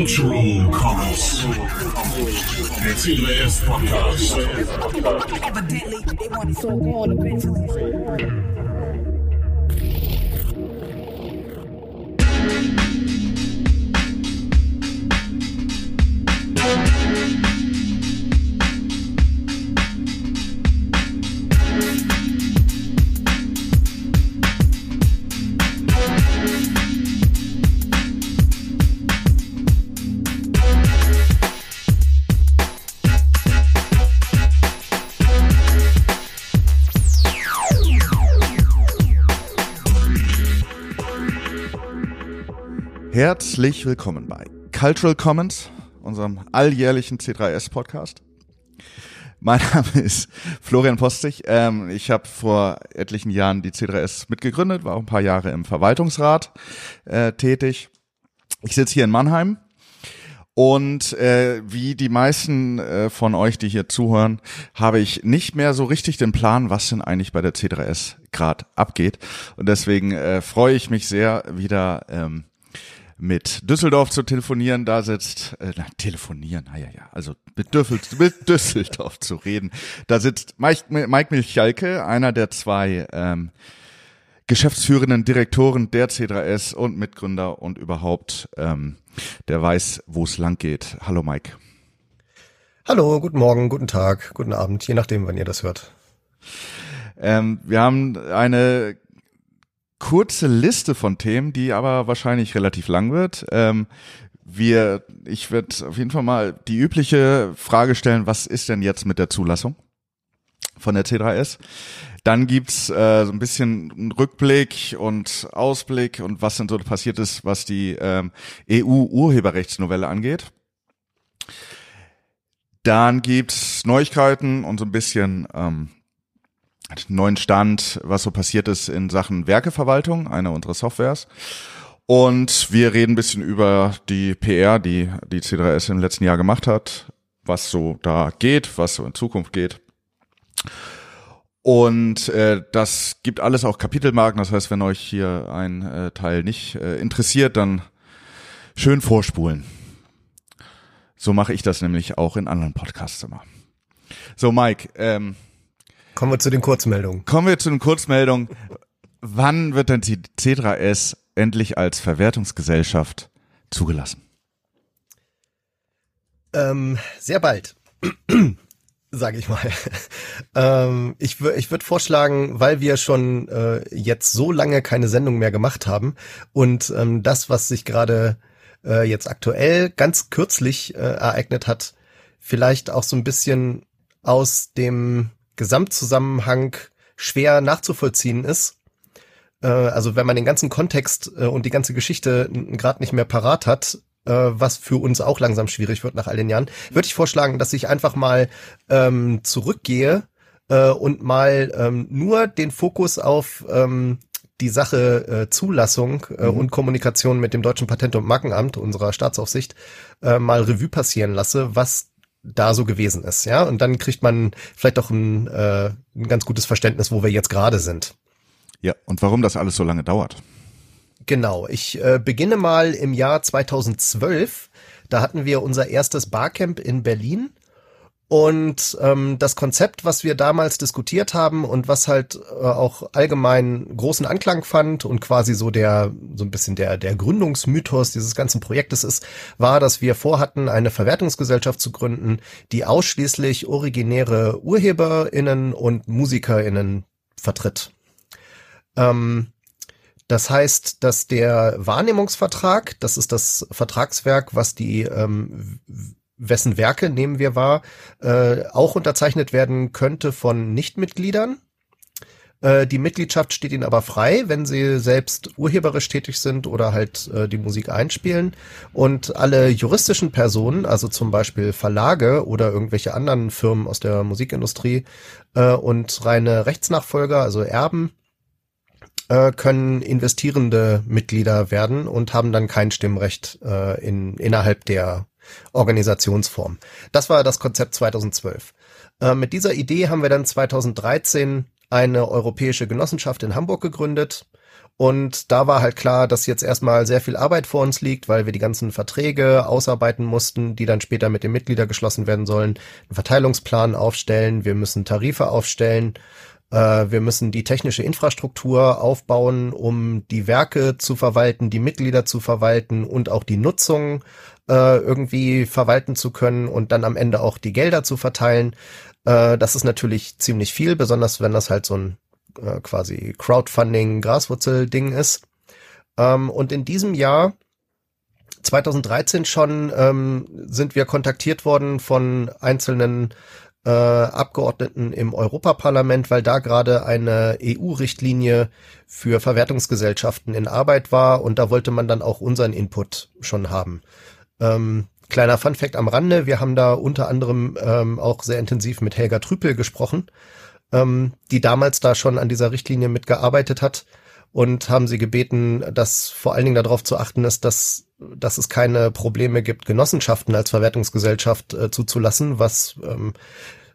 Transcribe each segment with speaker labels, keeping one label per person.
Speaker 1: Cultural Commons. Der CBS Podcast.
Speaker 2: Evidently, they want it
Speaker 3: Herzlich willkommen bei Cultural Commons, unserem alljährlichen C3S-Podcast. Mein Name ist Florian Postig. Ähm, ich habe vor etlichen Jahren die C3S mitgegründet, war auch ein paar Jahre im Verwaltungsrat äh, tätig. Ich sitze hier in Mannheim und äh, wie die meisten äh, von euch, die hier zuhören, habe ich nicht mehr so richtig den Plan, was denn eigentlich bei der C3S gerade abgeht. Und deswegen äh, freue ich mich sehr, wieder ähm, mit Düsseldorf zu telefonieren. Da sitzt, äh, na, telefonieren, ah, ja, ja, also mit, Düssel, mit Düsseldorf zu reden. Da sitzt Mike, Mike Milchalke, einer der zwei ähm, geschäftsführenden Direktoren der C3S und Mitgründer und überhaupt, ähm, der weiß, wo es lang geht. Hallo Mike.
Speaker 4: Hallo, guten Morgen, guten Tag, guten Abend, je nachdem, wann ihr das hört.
Speaker 3: Ähm, wir haben eine kurze Liste von Themen, die aber wahrscheinlich relativ lang wird. Ähm, wir, ich werde auf jeden Fall mal die übliche Frage stellen, was ist denn jetzt mit der Zulassung von der C3S? Dann gibt's äh, so ein bisschen einen Rückblick und Ausblick und was denn so passiert ist, was die ähm, EU-Urheberrechtsnovelle angeht. Dann gibt's Neuigkeiten und so ein bisschen ähm, neuen Stand, was so passiert ist in Sachen Werkeverwaltung, einer unserer Softwares. Und wir reden ein bisschen über die PR, die die C3S im letzten Jahr gemacht hat, was so da geht, was so in Zukunft geht. Und äh, das gibt alles auch Kapitelmarken. Das heißt, wenn euch hier ein äh, Teil nicht äh, interessiert, dann schön vorspulen. So mache ich das nämlich auch in anderen Podcasts immer. So, Mike, ähm,
Speaker 4: Kommen wir zu den Kurzmeldungen.
Speaker 3: Kommen wir zu den Kurzmeldungen. Wann wird denn die C3S endlich als Verwertungsgesellschaft zugelassen?
Speaker 4: Ähm, sehr bald. sage ich mal. ähm, ich ich würde vorschlagen, weil wir schon äh, jetzt so lange keine Sendung mehr gemacht haben und ähm, das, was sich gerade äh, jetzt aktuell ganz kürzlich äh, ereignet hat, vielleicht auch so ein bisschen aus dem Gesamtzusammenhang schwer nachzuvollziehen ist. Äh, also wenn man den ganzen Kontext äh, und die ganze Geschichte gerade nicht mehr parat hat, äh, was für uns auch langsam schwierig wird nach all den Jahren, würde ich vorschlagen, dass ich einfach mal ähm, zurückgehe äh, und mal ähm, nur den Fokus auf ähm, die Sache äh, Zulassung äh, mhm. und Kommunikation mit dem Deutschen Patent- und Markenamt, unserer Staatsaufsicht, äh, mal Revue passieren lasse, was da so gewesen ist, ja. Und dann kriegt man vielleicht auch ein, äh, ein ganz gutes Verständnis, wo wir jetzt gerade sind.
Speaker 3: Ja, und warum das alles so lange dauert.
Speaker 4: Genau, ich äh, beginne mal im Jahr 2012. Da hatten wir unser erstes Barcamp in Berlin und ähm, das Konzept, was wir damals diskutiert haben und was halt äh, auch allgemein großen Anklang fand und quasi so der so ein bisschen der der Gründungsmythos dieses ganzen Projektes ist, war, dass wir vorhatten, eine Verwertungsgesellschaft zu gründen, die ausschließlich originäre Urheberinnen und Musikerinnen vertritt. Ähm, das heißt, dass der Wahrnehmungsvertrag, das ist das Vertragswerk, was die ähm, wessen Werke nehmen wir wahr, äh, auch unterzeichnet werden könnte von Nichtmitgliedern. Äh, die Mitgliedschaft steht ihnen aber frei, wenn sie selbst urheberisch tätig sind oder halt äh, die Musik einspielen. Und alle juristischen Personen, also zum Beispiel Verlage oder irgendwelche anderen Firmen aus der Musikindustrie äh, und reine Rechtsnachfolger, also Erben, äh, können investierende Mitglieder werden und haben dann kein Stimmrecht äh, in, innerhalb der Organisationsform. Das war das Konzept 2012. Äh, mit dieser Idee haben wir dann 2013 eine europäische Genossenschaft in Hamburg gegründet Und da war halt klar, dass jetzt erstmal sehr viel Arbeit vor uns liegt, weil wir die ganzen Verträge ausarbeiten mussten, die dann später mit den Mitgliedern geschlossen werden sollen, einen Verteilungsplan aufstellen, wir müssen Tarife aufstellen, äh, wir müssen die technische Infrastruktur aufbauen, um die Werke zu verwalten, die Mitglieder zu verwalten und auch die Nutzung äh, irgendwie verwalten zu können und dann am Ende auch die Gelder zu verteilen. Äh, das ist natürlich ziemlich viel, besonders wenn das halt so ein äh, quasi Crowdfunding, Graswurzel-Ding ist. Ähm, und in diesem Jahr 2013 schon ähm, sind wir kontaktiert worden von einzelnen äh, Abgeordneten im Europaparlament, weil da gerade eine EU-Richtlinie für Verwertungsgesellschaften in Arbeit war und da wollte man dann auch unseren Input schon haben. Ähm, kleiner Funfact am Rande, wir haben da unter anderem ähm, auch sehr intensiv mit Helga Trüpel gesprochen, ähm, die damals da schon an dieser Richtlinie mitgearbeitet hat und haben sie gebeten, dass vor allen Dingen darauf zu achten ist, dass, dass es keine Probleme gibt, Genossenschaften als Verwertungsgesellschaft äh, zuzulassen, was ähm,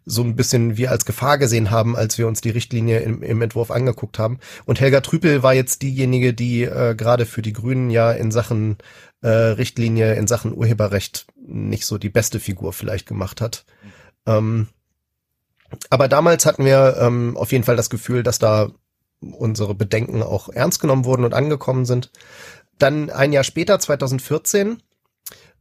Speaker 4: so ein bisschen wir als Gefahr gesehen haben, als wir uns die Richtlinie im, im Entwurf angeguckt haben. Und Helga Trüpel war jetzt diejenige, die äh, gerade für die Grünen ja in Sachen äh, Richtlinie, in Sachen Urheberrecht nicht so die beste Figur vielleicht gemacht hat. Ähm, aber damals hatten wir ähm, auf jeden Fall das Gefühl, dass da unsere Bedenken auch ernst genommen wurden und angekommen sind. Dann ein Jahr später, 2014,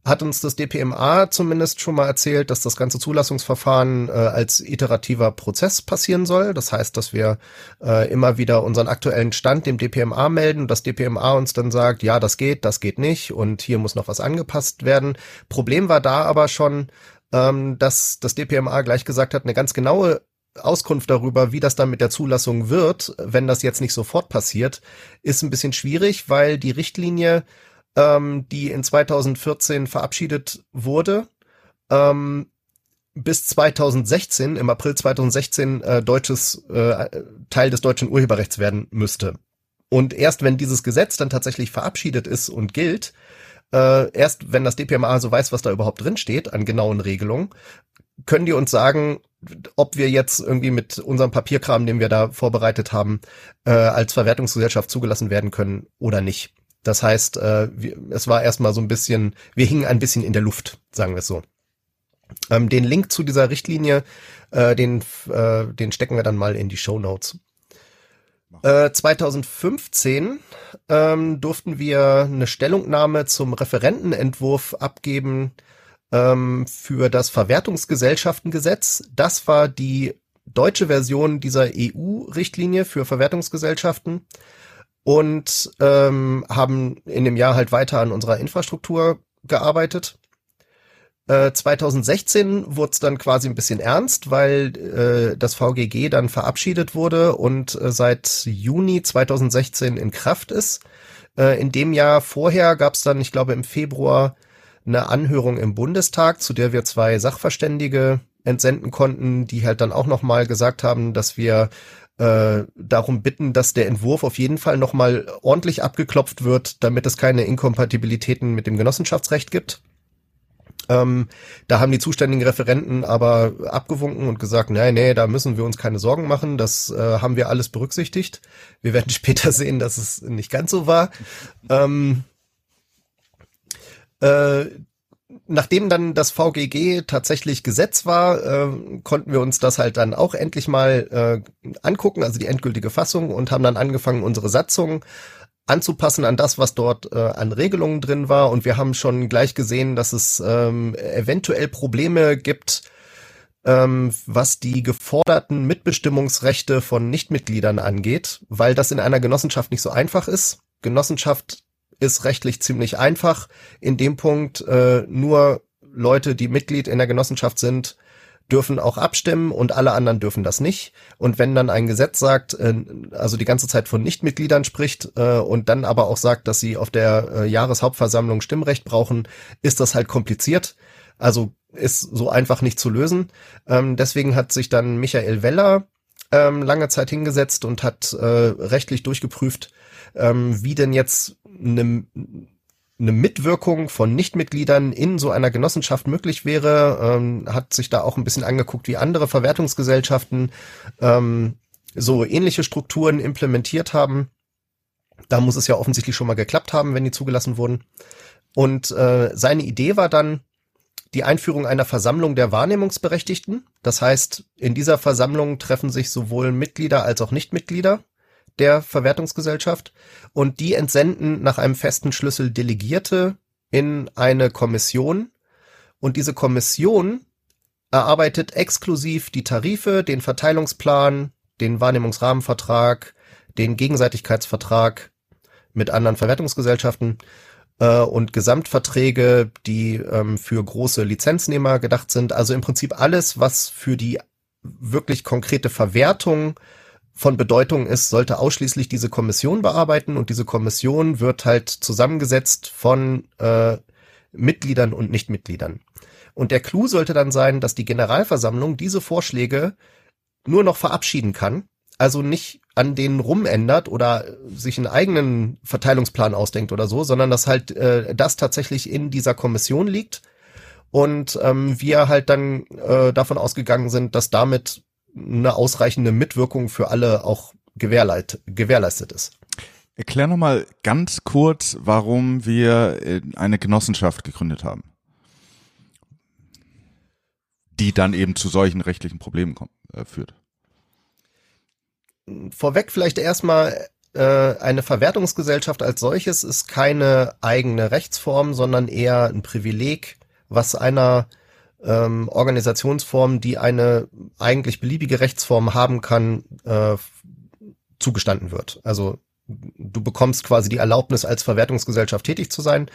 Speaker 4: hat uns das DPMA zumindest schon mal erzählt, dass das ganze Zulassungsverfahren äh, als iterativer Prozess passieren soll. Das heißt, dass wir äh, immer wieder unseren aktuellen Stand dem DPMA melden und das DPMA uns dann sagt, ja, das geht, das geht nicht und hier muss noch was angepasst werden. Problem war da aber schon, ähm, dass das DPMA gleich gesagt hat, eine ganz genaue Auskunft darüber, wie das dann mit der Zulassung wird, wenn das jetzt nicht sofort passiert, ist ein bisschen schwierig, weil die Richtlinie, ähm, die in 2014 verabschiedet wurde, ähm, bis 2016, im April 2016, äh, deutsches äh, Teil des deutschen Urheberrechts werden müsste. Und erst wenn dieses Gesetz dann tatsächlich verabschiedet ist und gilt, äh, erst wenn das DPMA so weiß, was da überhaupt drin steht an genauen Regelungen, können die uns sagen, ob wir jetzt irgendwie mit unserem Papierkram, den wir da vorbereitet haben, äh, als Verwertungsgesellschaft zugelassen werden können oder nicht. Das heißt, äh, wir, es war erstmal so ein bisschen, wir hingen ein bisschen in der Luft, sagen wir es so. Ähm, den Link zu dieser Richtlinie, äh, den, äh, den stecken wir dann mal in die Show Notes. 2015 äh, ähm, durften wir eine Stellungnahme zum Referentenentwurf abgeben ähm, für das Verwertungsgesellschaftengesetz. Das war die deutsche Version dieser EU-Richtlinie für Verwertungsgesellschaften und ähm, haben in dem Jahr halt weiter an unserer Infrastruktur gearbeitet. 2016 äh, wurde es dann quasi ein bisschen ernst, weil äh, das VGG dann verabschiedet wurde und äh, seit Juni 2016 in Kraft ist. Äh, in dem Jahr vorher gab es dann, ich glaube im Februar, eine Anhörung im Bundestag, zu der wir zwei Sachverständige entsenden konnten, die halt dann auch nochmal gesagt haben, dass wir äh, darum bitten, dass der Entwurf auf jeden Fall nochmal ordentlich abgeklopft wird, damit es keine Inkompatibilitäten mit dem Genossenschaftsrecht gibt. Ähm, da haben die zuständigen Referenten aber abgewunken und gesagt, nee, nee, da müssen wir uns keine Sorgen machen, das äh, haben wir alles berücksichtigt. Wir werden später sehen, dass es nicht ganz so war. Ähm, äh, nachdem dann das VGG tatsächlich Gesetz war, äh, konnten wir uns das halt dann auch endlich mal äh, angucken, also die endgültige Fassung und haben dann angefangen, unsere Satzung anzupassen an das, was dort äh, an Regelungen drin war. Und wir haben schon gleich gesehen, dass es ähm, eventuell Probleme gibt, ähm, was die geforderten Mitbestimmungsrechte von Nichtmitgliedern angeht, weil das in einer Genossenschaft nicht so einfach ist. Genossenschaft ist rechtlich ziemlich einfach. In dem Punkt äh, nur Leute, die Mitglied in der Genossenschaft sind, dürfen auch abstimmen und alle anderen dürfen das nicht. Und wenn dann ein Gesetz sagt, äh, also die ganze Zeit von Nichtmitgliedern spricht äh, und dann aber auch sagt, dass sie auf der äh, Jahreshauptversammlung Stimmrecht brauchen, ist das halt kompliziert. Also ist so einfach nicht zu lösen. Ähm, deswegen hat sich dann Michael Weller ähm, lange Zeit hingesetzt und hat äh, rechtlich durchgeprüft, ähm, wie denn jetzt eine eine Mitwirkung von Nichtmitgliedern in so einer Genossenschaft möglich wäre, ähm, hat sich da auch ein bisschen angeguckt, wie andere Verwertungsgesellschaften ähm, so ähnliche Strukturen implementiert haben Da muss es ja offensichtlich schon mal geklappt haben, wenn die zugelassen wurden. Und äh, seine Idee war dann die Einführung einer Versammlung der Wahrnehmungsberechtigten. Das heißt, in dieser Versammlung treffen sich sowohl Mitglieder als auch Nichtmitglieder der Verwertungsgesellschaft und die entsenden nach einem festen Schlüssel Delegierte in eine Kommission und diese Kommission erarbeitet exklusiv die Tarife, den Verteilungsplan, den Wahrnehmungsrahmenvertrag, den Gegenseitigkeitsvertrag mit anderen Verwertungsgesellschaften äh, und Gesamtverträge, die ähm, für große Lizenznehmer gedacht sind. Also im Prinzip alles, was für die wirklich konkrete Verwertung von Bedeutung ist, sollte ausschließlich diese Kommission bearbeiten und diese Kommission wird halt zusammengesetzt von äh, Mitgliedern und Nichtmitgliedern. Und der Clou sollte dann sein, dass die Generalversammlung diese Vorschläge nur noch verabschieden kann, also nicht an denen rumändert oder sich einen eigenen Verteilungsplan ausdenkt oder so, sondern dass halt äh, das tatsächlich in dieser Kommission liegt und ähm, wir halt dann äh, davon ausgegangen sind, dass damit eine ausreichende Mitwirkung für alle auch gewährleit, gewährleistet ist.
Speaker 3: Erklär nochmal ganz kurz, warum wir äh, eine Genossenschaft gegründet haben, die dann eben zu solchen rechtlichen Problemen kommt, äh, führt
Speaker 4: vorweg vielleicht erstmal äh, eine Verwertungsgesellschaft als solches ist keine eigene Rechtsform, sondern eher ein Privileg, was einer ähm, Organisationsform, die eine eigentlich beliebige Rechtsform haben kann, äh, zugestanden wird. Also du bekommst quasi die Erlaubnis, als Verwertungsgesellschaft tätig zu sein.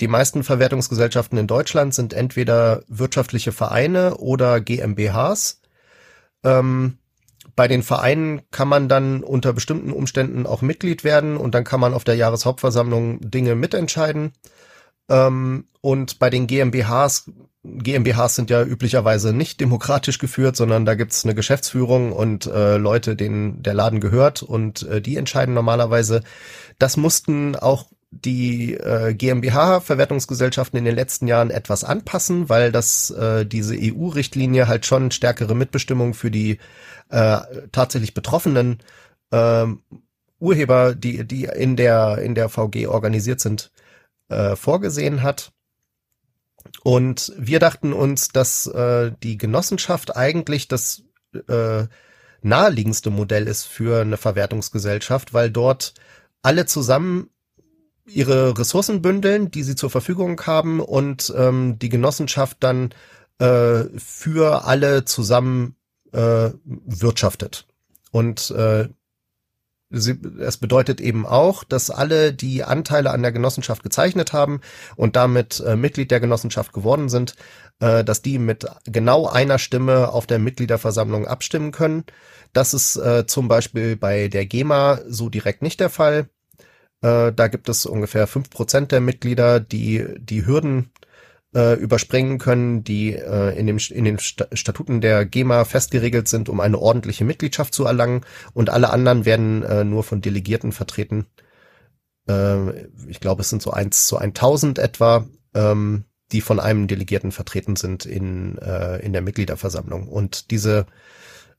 Speaker 4: Die meisten Verwertungsgesellschaften in Deutschland sind entweder wirtschaftliche Vereine oder GmbHs. Ähm, bei den Vereinen kann man dann unter bestimmten Umständen auch Mitglied werden und dann kann man auf der Jahreshauptversammlung Dinge mitentscheiden. Ähm, und bei den GmbHs, GmbHs sind ja üblicherweise nicht demokratisch geführt, sondern da gibt's eine Geschäftsführung und äh, Leute, denen der Laden gehört und äh, die entscheiden normalerweise. Das mussten auch die äh, GmbH-Verwertungsgesellschaften in den letzten Jahren etwas anpassen, weil das äh, diese EU-Richtlinie halt schon stärkere Mitbestimmung für die äh, tatsächlich betroffenen äh, Urheber, die die in der in der VG organisiert sind, äh, vorgesehen hat. Und wir dachten uns, dass äh, die Genossenschaft eigentlich das äh, naheliegendste Modell ist für eine Verwertungsgesellschaft, weil dort alle zusammen ihre Ressourcen bündeln, die sie zur Verfügung haben und ähm, die Genossenschaft dann äh, für alle zusammen äh, wirtschaftet. Und äh, es bedeutet eben auch, dass alle, die Anteile an der Genossenschaft gezeichnet haben und damit äh, Mitglied der Genossenschaft geworden sind, äh, dass die mit genau einer Stimme auf der Mitgliederversammlung abstimmen können. Das ist äh, zum Beispiel bei der GEMA so direkt nicht der Fall. Äh, da gibt es ungefähr fünf Prozent der Mitglieder, die die Hürden äh, überspringen können, die äh, in, dem, in den Statuten der GEMA festgeregelt sind, um eine ordentliche Mitgliedschaft zu erlangen. Und alle anderen werden äh, nur von Delegierten vertreten. Äh, ich glaube, es sind so eins zu 1000 etwa, ähm, die von einem Delegierten vertreten sind in, äh, in der Mitgliederversammlung. Und diese,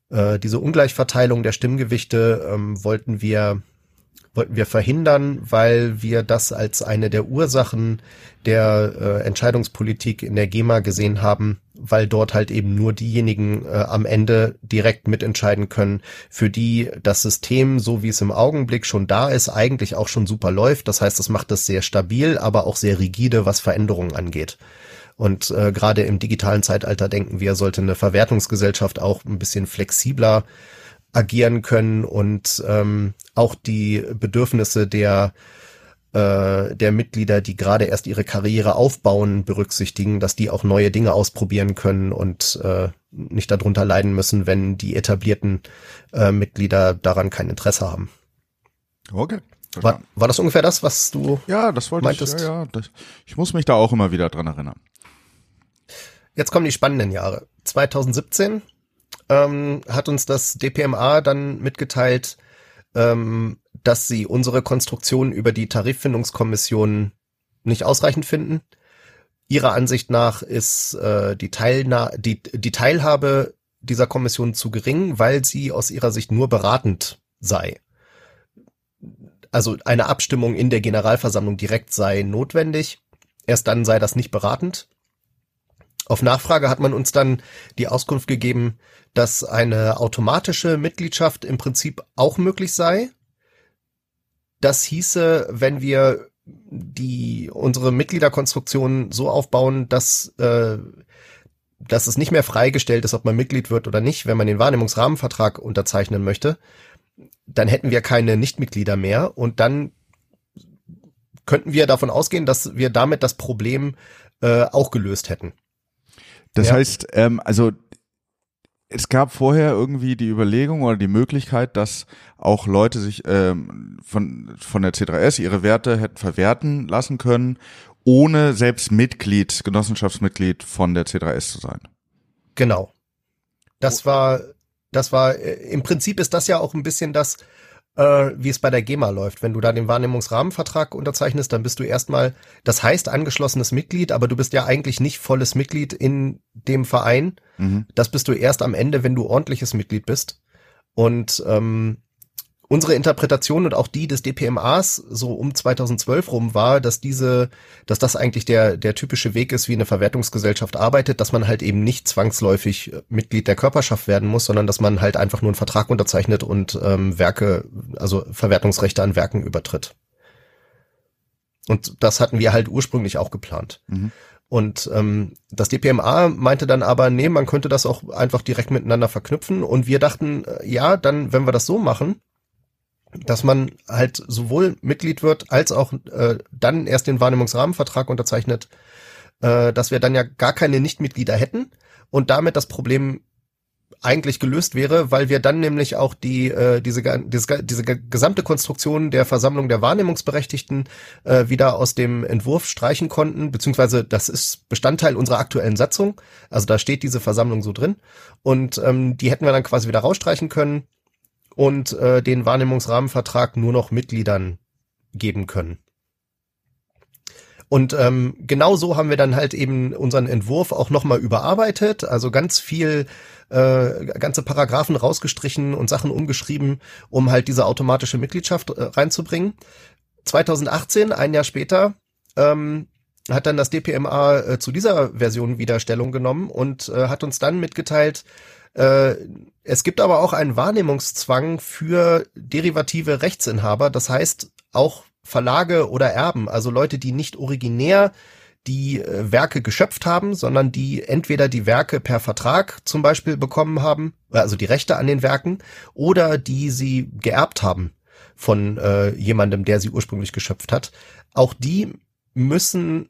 Speaker 4: äh, diese Ungleichverteilung der Stimmgewichte ähm, wollten wir wollten wir verhindern, weil wir das als eine der Ursachen der äh, Entscheidungspolitik in der GEMA gesehen haben, weil dort halt eben nur diejenigen äh, am Ende direkt mitentscheiden können, für die das System, so wie es im Augenblick schon da ist, eigentlich auch schon super läuft. Das heißt, es macht es sehr stabil, aber auch sehr rigide, was Veränderungen angeht. Und äh, gerade im digitalen Zeitalter denken wir, sollte eine Verwertungsgesellschaft auch ein bisschen flexibler agieren können und ähm, auch die Bedürfnisse der äh, der Mitglieder, die gerade erst ihre Karriere aufbauen, berücksichtigen, dass die auch neue Dinge ausprobieren können und äh, nicht darunter leiden müssen, wenn die etablierten äh, Mitglieder daran kein Interesse haben.
Speaker 3: Okay.
Speaker 4: War, war das ungefähr das, was du
Speaker 3: Ja, das wollte
Speaker 4: meintest?
Speaker 3: ich. Ja, ja, das, ich muss mich da auch immer wieder dran erinnern.
Speaker 4: Jetzt kommen die spannenden Jahre. 2017 ähm, hat uns das DPMA dann mitgeteilt, ähm, dass sie unsere Konstruktion über die Tariffindungskommission nicht ausreichend finden. Ihrer Ansicht nach ist äh, die, Teilna die, die Teilhabe dieser Kommission zu gering, weil sie aus ihrer Sicht nur beratend sei. also eine Abstimmung in der Generalversammlung direkt sei notwendig. Erst dann sei das nicht beratend. Auf Nachfrage hat man uns dann die Auskunft gegeben, dass eine automatische Mitgliedschaft im Prinzip auch möglich sei. Das hieße, wenn wir die unsere Mitgliederkonstruktion so aufbauen, dass äh, dass es nicht mehr freigestellt ist, ob man Mitglied wird oder nicht, wenn man den Wahrnehmungsrahmenvertrag unterzeichnen möchte, dann hätten wir keine Nichtmitglieder mehr und dann könnten wir davon ausgehen, dass wir damit das Problem äh, auch gelöst hätten.
Speaker 3: Das
Speaker 4: Ja.
Speaker 3: heißt, ähm, also es gab vorher irgendwie die Überlegung oder die Möglichkeit, dass auch Leute sich ähm, von, von der C3S ihre Werte hätten verwerten lassen können, ohne selbst Mitglied, Genossenschaftsmitglied von der C3S zu sein.
Speaker 4: Genau. Das war, das war, äh, im Prinzip ist das ja auch ein bisschen das, äh, wie es bei der GEMA läuft. Wenn du da den Wahrnehmungsrahmenvertrag unterzeichnest, dann bist du erstmal, das heißt angeschlossenes Mitglied, aber du bist ja eigentlich nicht volles Mitglied in dem Verein.
Speaker 3: Mhm.
Speaker 4: Das bist du erst am Ende, wenn du ordentliches Mitglied bist. Und ähm, unsere Interpretation und auch die des DPMAs so um 2012 rum war, dass diese, dass das eigentlich der der typische Weg ist, wie eine Verwertungsgesellschaft arbeitet, dass man halt eben nicht zwangsläufig äh, Mitglied der Körperschaft werden muss, sondern dass man halt einfach nur einen Vertrag unterzeichnet und ähm, Werke, also Verwertungsrechte an Werken übertritt. Und das hatten wir halt ursprünglich auch geplant.
Speaker 3: Mhm.
Speaker 4: Und ähm, das DPMA meinte dann aber, nee, man könnte das auch einfach direkt miteinander verknüpfen. Und wir dachten, äh, ja, dann, wenn wir das so machen, dass man halt sowohl Mitglied wird, als auch äh, dann erst den Wahrnehmungsrahmenvertrag unterzeichnet, äh, dass wir dann ja gar keine Nichtmitglieder hätten und damit das Problem eigentlich gelöst wäre, weil wir dann nämlich auch die äh, diese diese, diese gesamte Konstruktion der Versammlung der Wahrnehmungsberechtigten äh, wieder aus dem Entwurf streichen konnten, beziehungsweise das ist Bestandteil unserer aktuellen Satzung, also da steht diese Versammlung so drin. Und ähm, die hätten wir dann quasi wieder rausstreichen können und äh, den Wahrnehmungsrahmenvertrag nur noch Mitgliedern geben können. Und ähm, genau so haben wir dann halt eben unseren Entwurf auch nochmal überarbeitet, also ganz viel, äh, ganze Paragraphen rausgestrichen und Sachen umgeschrieben, um halt diese automatische Mitgliedschaft äh, reinzubringen. 2018, ein Jahr später, ähm, hat dann das DPMA äh, zu dieser Version wieder Stellung genommen und äh, hat uns dann mitgeteilt, äh, es gibt aber auch einen Wahrnehmungszwang für derivative Rechtsinhaber, das heißt auch Verlage oder Erben, also Leute, die nicht originär die äh, Werke geschöpft haben, sondern die entweder die Werke per Vertrag zum Beispiel bekommen haben, also die Rechte an den Werken, oder die sie geerbt haben von äh, jemandem, der sie ursprünglich geschöpft hat. Auch die müssen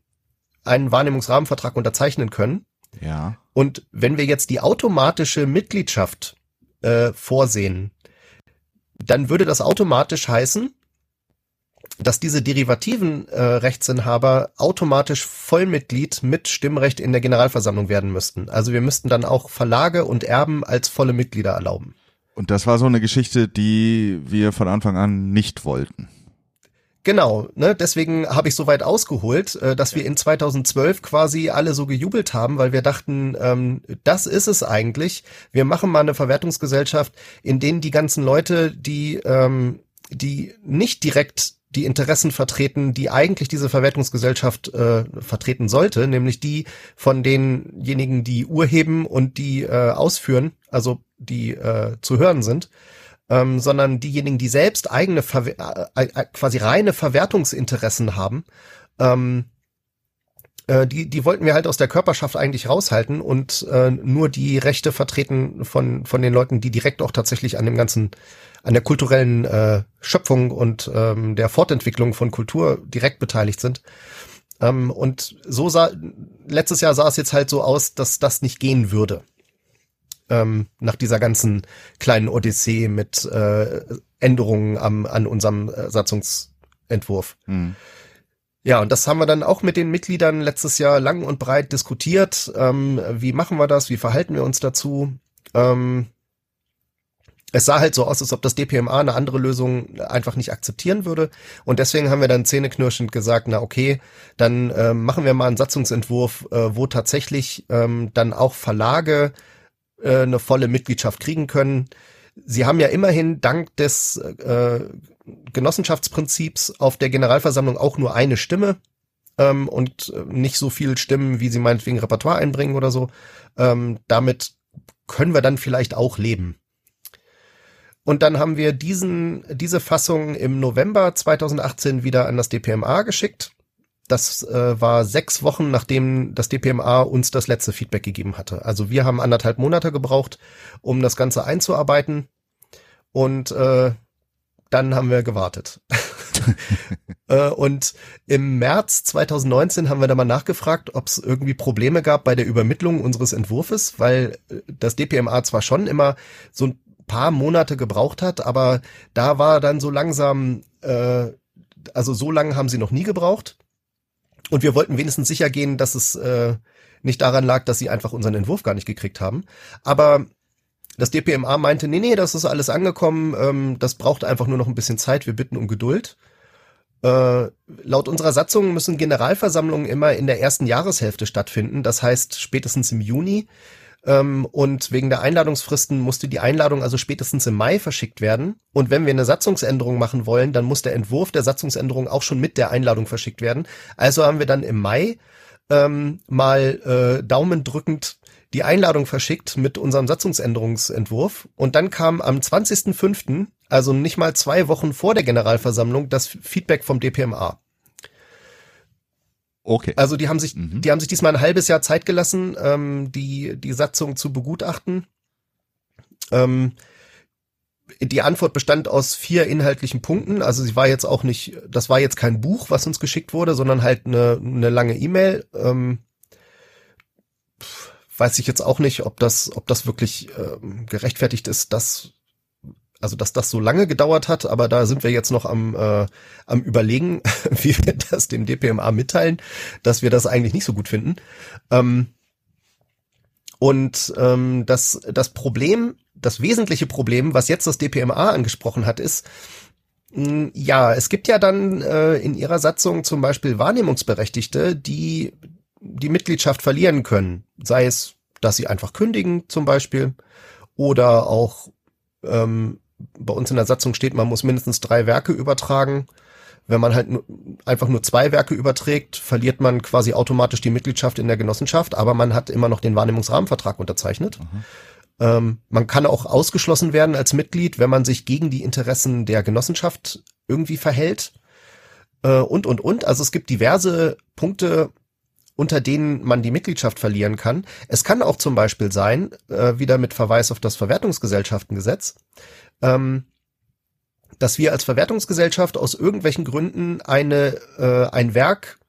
Speaker 4: einen Wahrnehmungsrahmenvertrag unterzeichnen können.
Speaker 3: Ja.
Speaker 4: Und wenn wir jetzt die automatische Mitgliedschaft äh, vorsehen, dann würde das automatisch heißen, dass diese derivativen äh, Rechtsinhaber automatisch Vollmitglied mit Stimmrecht in der Generalversammlung werden müssten. Also wir müssten dann auch Verlage und Erben als volle Mitglieder erlauben.
Speaker 3: Und das war so eine Geschichte, die wir von Anfang an nicht wollten.
Speaker 4: Genau, ne, deswegen habe ich so weit ausgeholt, äh, dass wir in 2012 quasi alle so gejubelt haben, weil wir dachten, ähm, das ist es eigentlich. Wir machen mal eine Verwertungsgesellschaft, in denen die ganzen Leute, die ähm, die nicht direkt die Interessen vertreten, die eigentlich diese Verwertungsgesellschaft äh, vertreten sollte, nämlich die von denjenigen, die urheben und die äh, ausführen, also die äh, zu hören sind, ähm, sondern diejenigen, die selbst eigene Verwe äh, äh, quasi reine Verwertungsinteressen haben, ähm, äh, die, die wollten wir halt aus der Körperschaft eigentlich raushalten und äh, nur die Rechte vertreten von, von den Leuten, die direkt auch tatsächlich an dem ganzen, an der kulturellen äh, Schöpfung und ähm, der Fortentwicklung von Kultur direkt beteiligt sind. Ähm, und so sah, letztes Jahr sah es jetzt halt so aus, dass das nicht gehen würde ähm, nach dieser ganzen kleinen Odyssee mit äh, Änderungen am, an unserem äh, Satzungsentwurf.
Speaker 3: Hm.
Speaker 4: Ja, und das haben wir dann auch mit den Mitgliedern letztes Jahr lang und breit diskutiert. Ähm, wie machen wir das? Wie verhalten wir uns dazu? Ähm, es sah halt so aus, als ob das DPMA eine andere Lösung einfach nicht akzeptieren würde. Und deswegen haben wir dann zähneknirschend gesagt, na okay, dann ähm, machen wir mal einen Satzungsentwurf, äh, wo tatsächlich ähm, dann auch Verlage äh, eine volle Mitgliedschaft kriegen können. Sie haben ja immerhin dank des äh, Genossenschaftsprinzips auf der Generalversammlung auch nur eine Stimme ähm, und äh, nicht so viel Stimmen, wie sie meinetwegen Repertoire einbringen oder so. Ähm, damit können wir dann vielleicht auch leben. Und dann haben wir diesen, diese Fassung im November 2018 wieder an das DPMA geschickt. Das äh, war sechs Wochen, nachdem das DPMA uns das letzte Feedback gegeben hatte. Also wir haben anderthalb Monate gebraucht, um das Ganze einzuarbeiten. Und äh, dann haben wir gewartet. äh, und im März 2019 haben wir da mal nachgefragt, ob es irgendwie Probleme gab bei der Übermittlung unseres Entwurfes, weil äh, das DPMA zwar schon immer so ein paar Monate gebraucht hat, aber da war dann so langsam, äh, also so lange haben sie noch nie gebraucht. Und wir wollten wenigstens sicher gehen, dass es äh, nicht daran lag, dass sie einfach unseren Entwurf gar nicht gekriegt haben. Aber das DPMA meinte, nee, nee, das ist alles angekommen, ähm, das braucht einfach nur noch ein bisschen Zeit, wir bitten um Geduld. Äh, laut unserer Satzung müssen Generalversammlungen immer in der ersten Jahreshälfte stattfinden, das heißt spätestens im Juni. Ähm, und wegen der Einladungsfristen musste die Einladung also spätestens im Mai verschickt werden. Und wenn wir eine Satzungsänderung machen wollen, dann muss der Entwurf der Satzungsänderung auch schon mit der Einladung verschickt werden. Also haben wir dann im Mai ähm, mal äh, daumendrückend die Einladung verschickt mit unserem Satzungsänderungsentwurf. Und dann kam am 20.05., also nicht mal zwei Wochen vor der Generalversammlung, das Feedback vom DPMA.
Speaker 3: Okay.
Speaker 4: Also die haben sich, mhm. die haben sich diesmal ein halbes Jahr Zeit gelassen, ähm, die die Satzung zu begutachten. Ähm, die Antwort bestand aus vier inhaltlichen Punkten. Also sie war jetzt auch nicht, das war jetzt kein Buch, was uns geschickt wurde, sondern halt eine, eine lange E-Mail. Ähm, weiß ich jetzt auch nicht, ob das, ob das wirklich ähm, gerechtfertigt ist, das also dass das so lange gedauert hat, aber da sind wir jetzt noch am, äh, am überlegen, wie wir das dem DPMA mitteilen, dass wir das eigentlich nicht so gut finden. Ähm, und ähm, das, das Problem, das wesentliche Problem, was jetzt das DPMA angesprochen hat, ist, mh, hm, ja, es gibt ja dann äh, in ihrer Satzung zum Beispiel Wahrnehmungsberechtigte, die die Mitgliedschaft verlieren können. Sei es, dass sie einfach kündigen zum Beispiel oder auch ähm, bei uns in der Satzung steht, man muss mindestens drei Werke übertragen. Wenn man halt einfach nur zwei Werke überträgt, verliert man quasi automatisch die Mitgliedschaft in der Genossenschaft, aber man hat immer noch den Wahrnehmungsrahmenvertrag unterzeichnet. Mhm. Ähm, man kann auch ausgeschlossen werden als Mitglied, wenn man sich gegen die Interessen der Genossenschaft irgendwie verhält. Äh, und, und, und. Also es gibt diverse Punkte, unter denen man die Mitgliedschaft verlieren kann. Es kann auch zum Beispiel sein, äh, wieder mit Verweis auf das Verwertungsgesellschaftengesetz, ähm, dass wir als Verwertungsgesellschaft aus irgendwelchen Gründen eine äh, ein Werk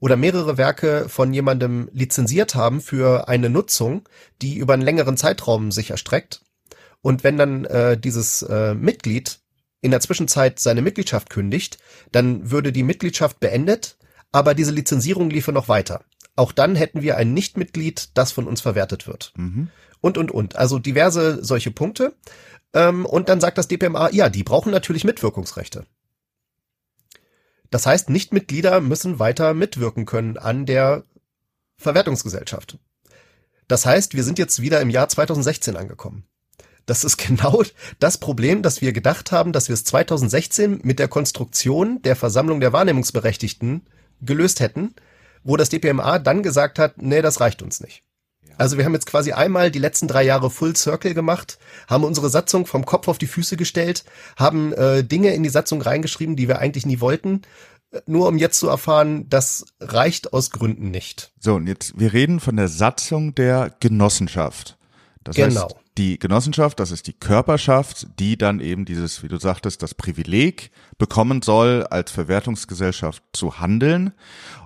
Speaker 4: oder mehrere Werke von jemandem lizenziert haben für eine Nutzung, die über einen längeren Zeitraum sich erstreckt. Und wenn dann äh, dieses äh, Mitglied in der Zwischenzeit seine Mitgliedschaft kündigt, dann würde die Mitgliedschaft beendet, aber diese Lizenzierung liefe noch weiter. Auch dann hätten wir ein Nichtmitglied, das von uns verwertet wird. Mhm. Und, und, und. Also diverse solche Punkte. Ähm, und dann sagt das DPMA, ja, die brauchen natürlich Mitwirkungsrechte. Das heißt, Nichtmitglieder müssen weiter mitwirken können an der Verwertungsgesellschaft. Das heißt, wir sind jetzt wieder im Jahr 2016 angekommen. Das ist genau das Problem, dass wir gedacht haben, dass wir es 2016 mit der Konstruktion der Versammlung der Wahrnehmungsberechtigten gelöst hätten, wo das DPMA dann gesagt hat, nee, das reicht uns nicht. Also wir haben jetzt quasi einmal die letzten drei Jahre Full Circle gemacht, haben unsere Satzung vom Kopf auf die Füße gestellt, haben äh, Dinge in die Satzung reingeschrieben, die wir eigentlich nie wollten, äh, nur um jetzt zu erfahren, das reicht aus Gründen nicht.
Speaker 3: So, und jetzt, wir reden von der Satzung der Genossenschaft. Das genau. heißt, die Genossenschaft, das ist die Körperschaft, die dann eben dieses, wie du sagtest, das Privileg bekommen soll, als Verwertungsgesellschaft zu handeln.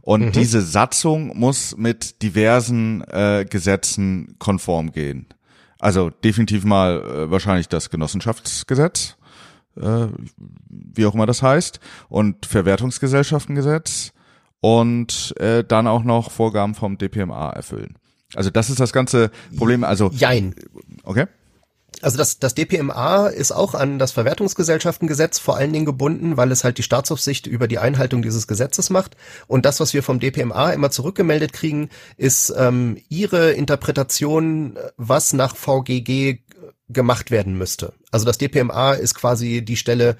Speaker 3: Und mhm. diese Satzung muss mit diversen äh, Gesetzen konform gehen. Also definitiv mal äh, wahrscheinlich das Genossenschaftsgesetz, äh, wie auch immer das heißt, und Verwertungsgesellschaftengesetz und äh, dann auch noch Vorgaben vom DPMA erfüllen. Also das ist das ganze Problem. Also
Speaker 4: Jein.
Speaker 3: Okay.
Speaker 4: Also das, das DPMA ist auch an das Verwertungsgesellschaftengesetz vor allen Dingen gebunden, weil es halt die Staatsaufsicht über die Einhaltung dieses Gesetzes macht. Und das, was wir vom DPMA immer zurückgemeldet kriegen, ist ähm, ihre Interpretation, was nach VGG gemacht werden müsste. Also das DPMA ist quasi die Stelle,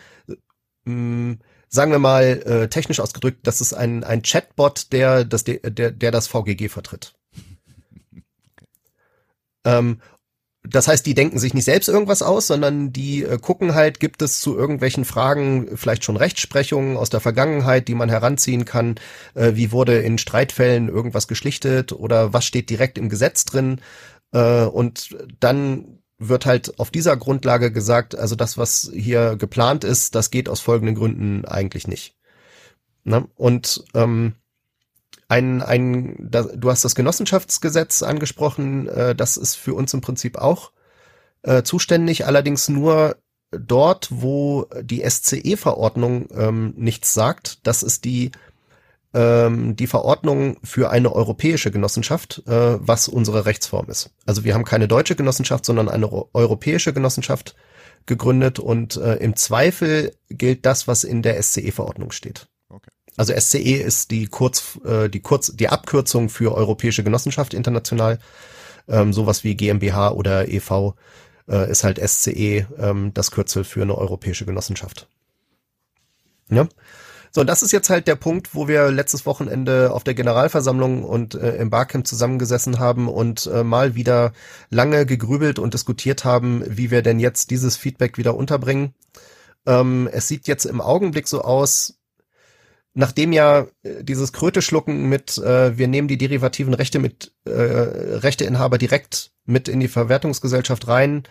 Speaker 4: mh, sagen wir mal äh, technisch ausgedrückt, das ist ein, ein Chatbot, der das, der, der das VGG vertritt. Ähm, das heißt, die denken sich nicht selbst irgendwas aus, sondern die äh, gucken halt, gibt es zu irgendwelchen Fragen vielleicht schon Rechtsprechungen aus der Vergangenheit, die man heranziehen kann, äh, wie wurde in Streitfällen irgendwas geschlichtet oder was steht direkt im Gesetz drin. Äh, und dann wird halt auf dieser Grundlage gesagt, also das, was hier geplant ist, das geht aus folgenden Gründen eigentlich nicht. Ne? Und ähm, ein, ein, da, du hast das Genossenschaftsgesetz angesprochen, äh, das ist für uns im Prinzip auch äh, zuständig, allerdings nur dort, wo die SCE-Verordnung ähm, nichts sagt. Das ist die ähm, die Verordnung für eine europäische Genossenschaft, äh, was unsere Rechtsform ist. Also wir haben keine deutsche Genossenschaft, sondern eine europäische Genossenschaft gegründet und äh, im Zweifel gilt das, was in der SCE-Verordnung steht. Also SCE ist die Kurz, äh, die Kurz, die Abkürzung für Europäische Genossenschaft international. Ähm, sowas wie GmbH oder EV äh, ist halt SCE ähm, das Kürzel für eine europäische Genossenschaft. Ja. So, und das ist jetzt halt der Punkt, wo wir letztes Wochenende auf der Generalversammlung und äh, im Barcamp zusammengesessen haben und äh, mal wieder lange gegrübelt und diskutiert haben, wie wir denn jetzt dieses Feedback wieder unterbringen. Ähm, es sieht jetzt im Augenblick so aus, nachdem ja äh, dieses Kröte-Schlucken mit, äh, wir nehmen die derivativen Rechte mit äh, Rechteinhaber direkt mit in die Verwertungsgesellschaft rein,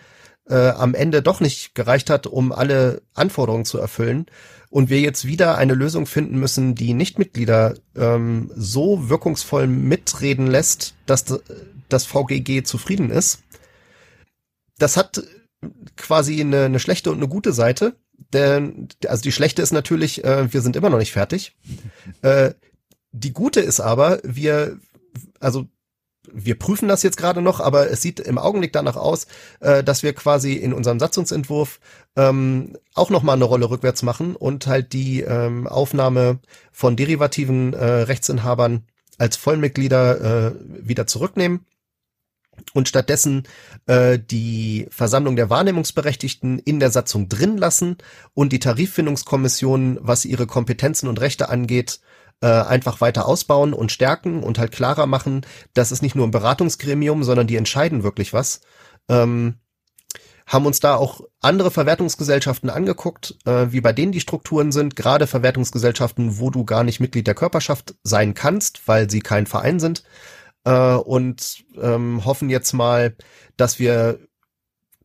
Speaker 4: äh, am Ende doch nicht gereicht hat, um alle Anforderungen zu erfüllen, und wir jetzt wieder eine Lösung finden müssen, die Nichtmitglieder ähm, so wirkungsvoll mitreden lässt, dass das VGG zufrieden ist. Das hat quasi eine, eine schlechte und eine gute Seite. Denn, also die schlechte ist natürlich, äh, wir sind immer noch nicht fertig. Äh, die gute ist aber, wir, also wir prüfen das jetzt gerade noch, aber es sieht im Augenblick danach aus, äh, dass wir quasi in unserem Satzungsentwurf ähm, auch noch mal eine Rolle rückwärts machen und halt die ähm, Aufnahme von derivativen äh, Rechtsinhabern als Vollmitglieder äh, wieder zurücknehmen und stattdessen äh, die Versammlung der Wahrnehmungsberechtigten in der Satzung drin lassen und die Tariffindungskommission, was ihre Kompetenzen und Rechte angeht, äh, einfach weiter ausbauen und stärken und halt klarer machen, das ist nicht nur ein Beratungsgremium, sondern die entscheiden wirklich was. Ähm, haben uns da auch andere Verwertungsgesellschaften angeguckt, äh, wie bei denen die Strukturen sind, gerade Verwertungsgesellschaften, wo du gar nicht Mitglied der Körperschaft sein kannst, weil sie kein Verein sind, äh, und ähm, hoffen jetzt mal, dass wir,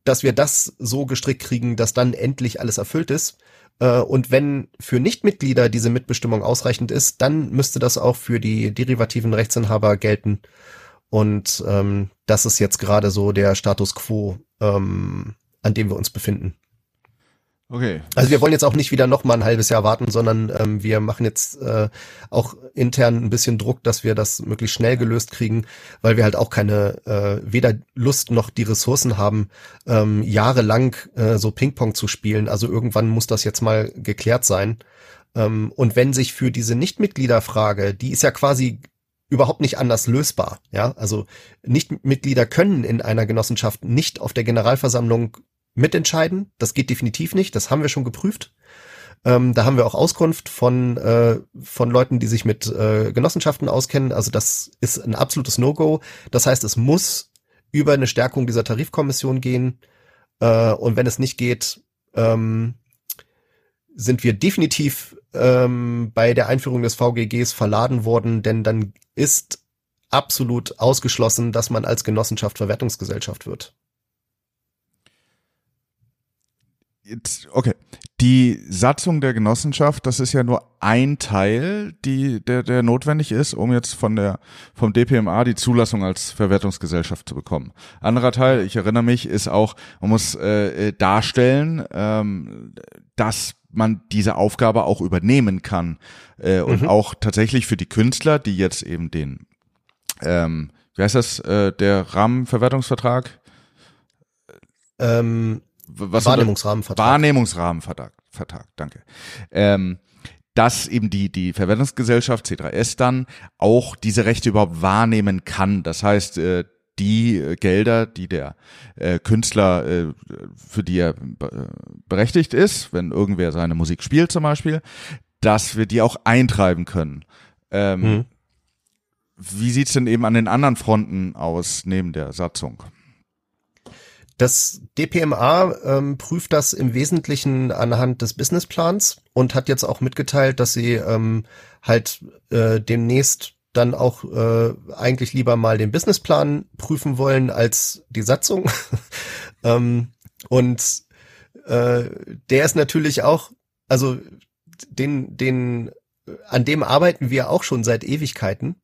Speaker 4: dass wir das so gestrickt kriegen, dass dann endlich alles erfüllt ist. Äh, und wenn für Nichtmitglieder diese Mitbestimmung ausreichend ist, dann müsste das auch für die derivativen Rechtsinhaber gelten. Und ähm, das ist jetzt gerade so der Status quo, ähm, an dem wir uns befinden.
Speaker 3: Okay.
Speaker 4: Also wir wollen jetzt auch nicht wieder noch mal ein halbes Jahr warten, sondern ähm, wir machen jetzt äh, auch intern ein bisschen Druck, dass wir das möglichst schnell gelöst kriegen, weil wir halt auch keine äh, weder Lust noch die Ressourcen haben, ähm, jahrelang äh, so Ping-Pong zu spielen. Also irgendwann muss das jetzt mal geklärt sein. Ähm, und wenn sich für diese Nichtmitgliederfrage, die ist ja quasi überhaupt nicht anders lösbar. Ja, also Nichtmitglieder können in einer Genossenschaft nicht auf der Generalversammlung mitentscheiden. Das geht definitiv nicht. Das haben wir schon geprüft. Ähm, da haben wir auch Auskunft von, äh, von Leuten, die sich mit äh, Genossenschaften auskennen. Also das ist ein absolutes No-Go. Das heißt, es muss über eine Stärkung dieser Tarifkommission gehen. Äh, und wenn es nicht geht, ähm, sind wir definitiv ähm, bei der Einführung des VGGs verladen worden, denn dann ist absolut ausgeschlossen, dass man als Genossenschaft Verwertungsgesellschaft wird.
Speaker 3: Jetzt, okay. Die Satzung der Genossenschaft, das ist ja nur ein Teil, die, der, der notwendig ist, um jetzt von der, vom DPMA die Zulassung als Verwertungsgesellschaft zu bekommen. Anderer Teil, ich erinnere mich, ist auch, man muss äh, darstellen, ähm, dass man diese Aufgabe auch übernehmen kann äh, und mhm. auch tatsächlich für die Künstler, die jetzt eben den, ähm, wie heißt das, äh, der Rahmenverwertungsvertrag?
Speaker 4: Ähm, was Wahrnehmungsrahmenvertrag.
Speaker 3: Wahrnehmungsrahmenvertrag, Vertrag, danke. Ähm, dass eben die, die Verwendungsgesellschaft C3S dann auch diese Rechte überhaupt wahrnehmen kann. Das heißt, äh, die äh, Gelder, die der äh, Künstler, äh, für die er berechtigt ist, wenn irgendwer seine Musik spielt zum Beispiel, dass wir die auch eintreiben können. Ähm, mhm. Wie sieht's denn eben an den anderen Fronten aus neben der Satzung?
Speaker 4: Das DPMA ähm, prüft das im Wesentlichen anhand des Businessplans und hat jetzt auch mitgeteilt, dass sie ähm, halt äh, demnächst dann auch äh, eigentlich lieber mal den Businessplan prüfen wollen als die Satzung. ähm, und äh, der ist natürlich auch, also den, den, an dem arbeiten wir auch schon seit Ewigkeiten.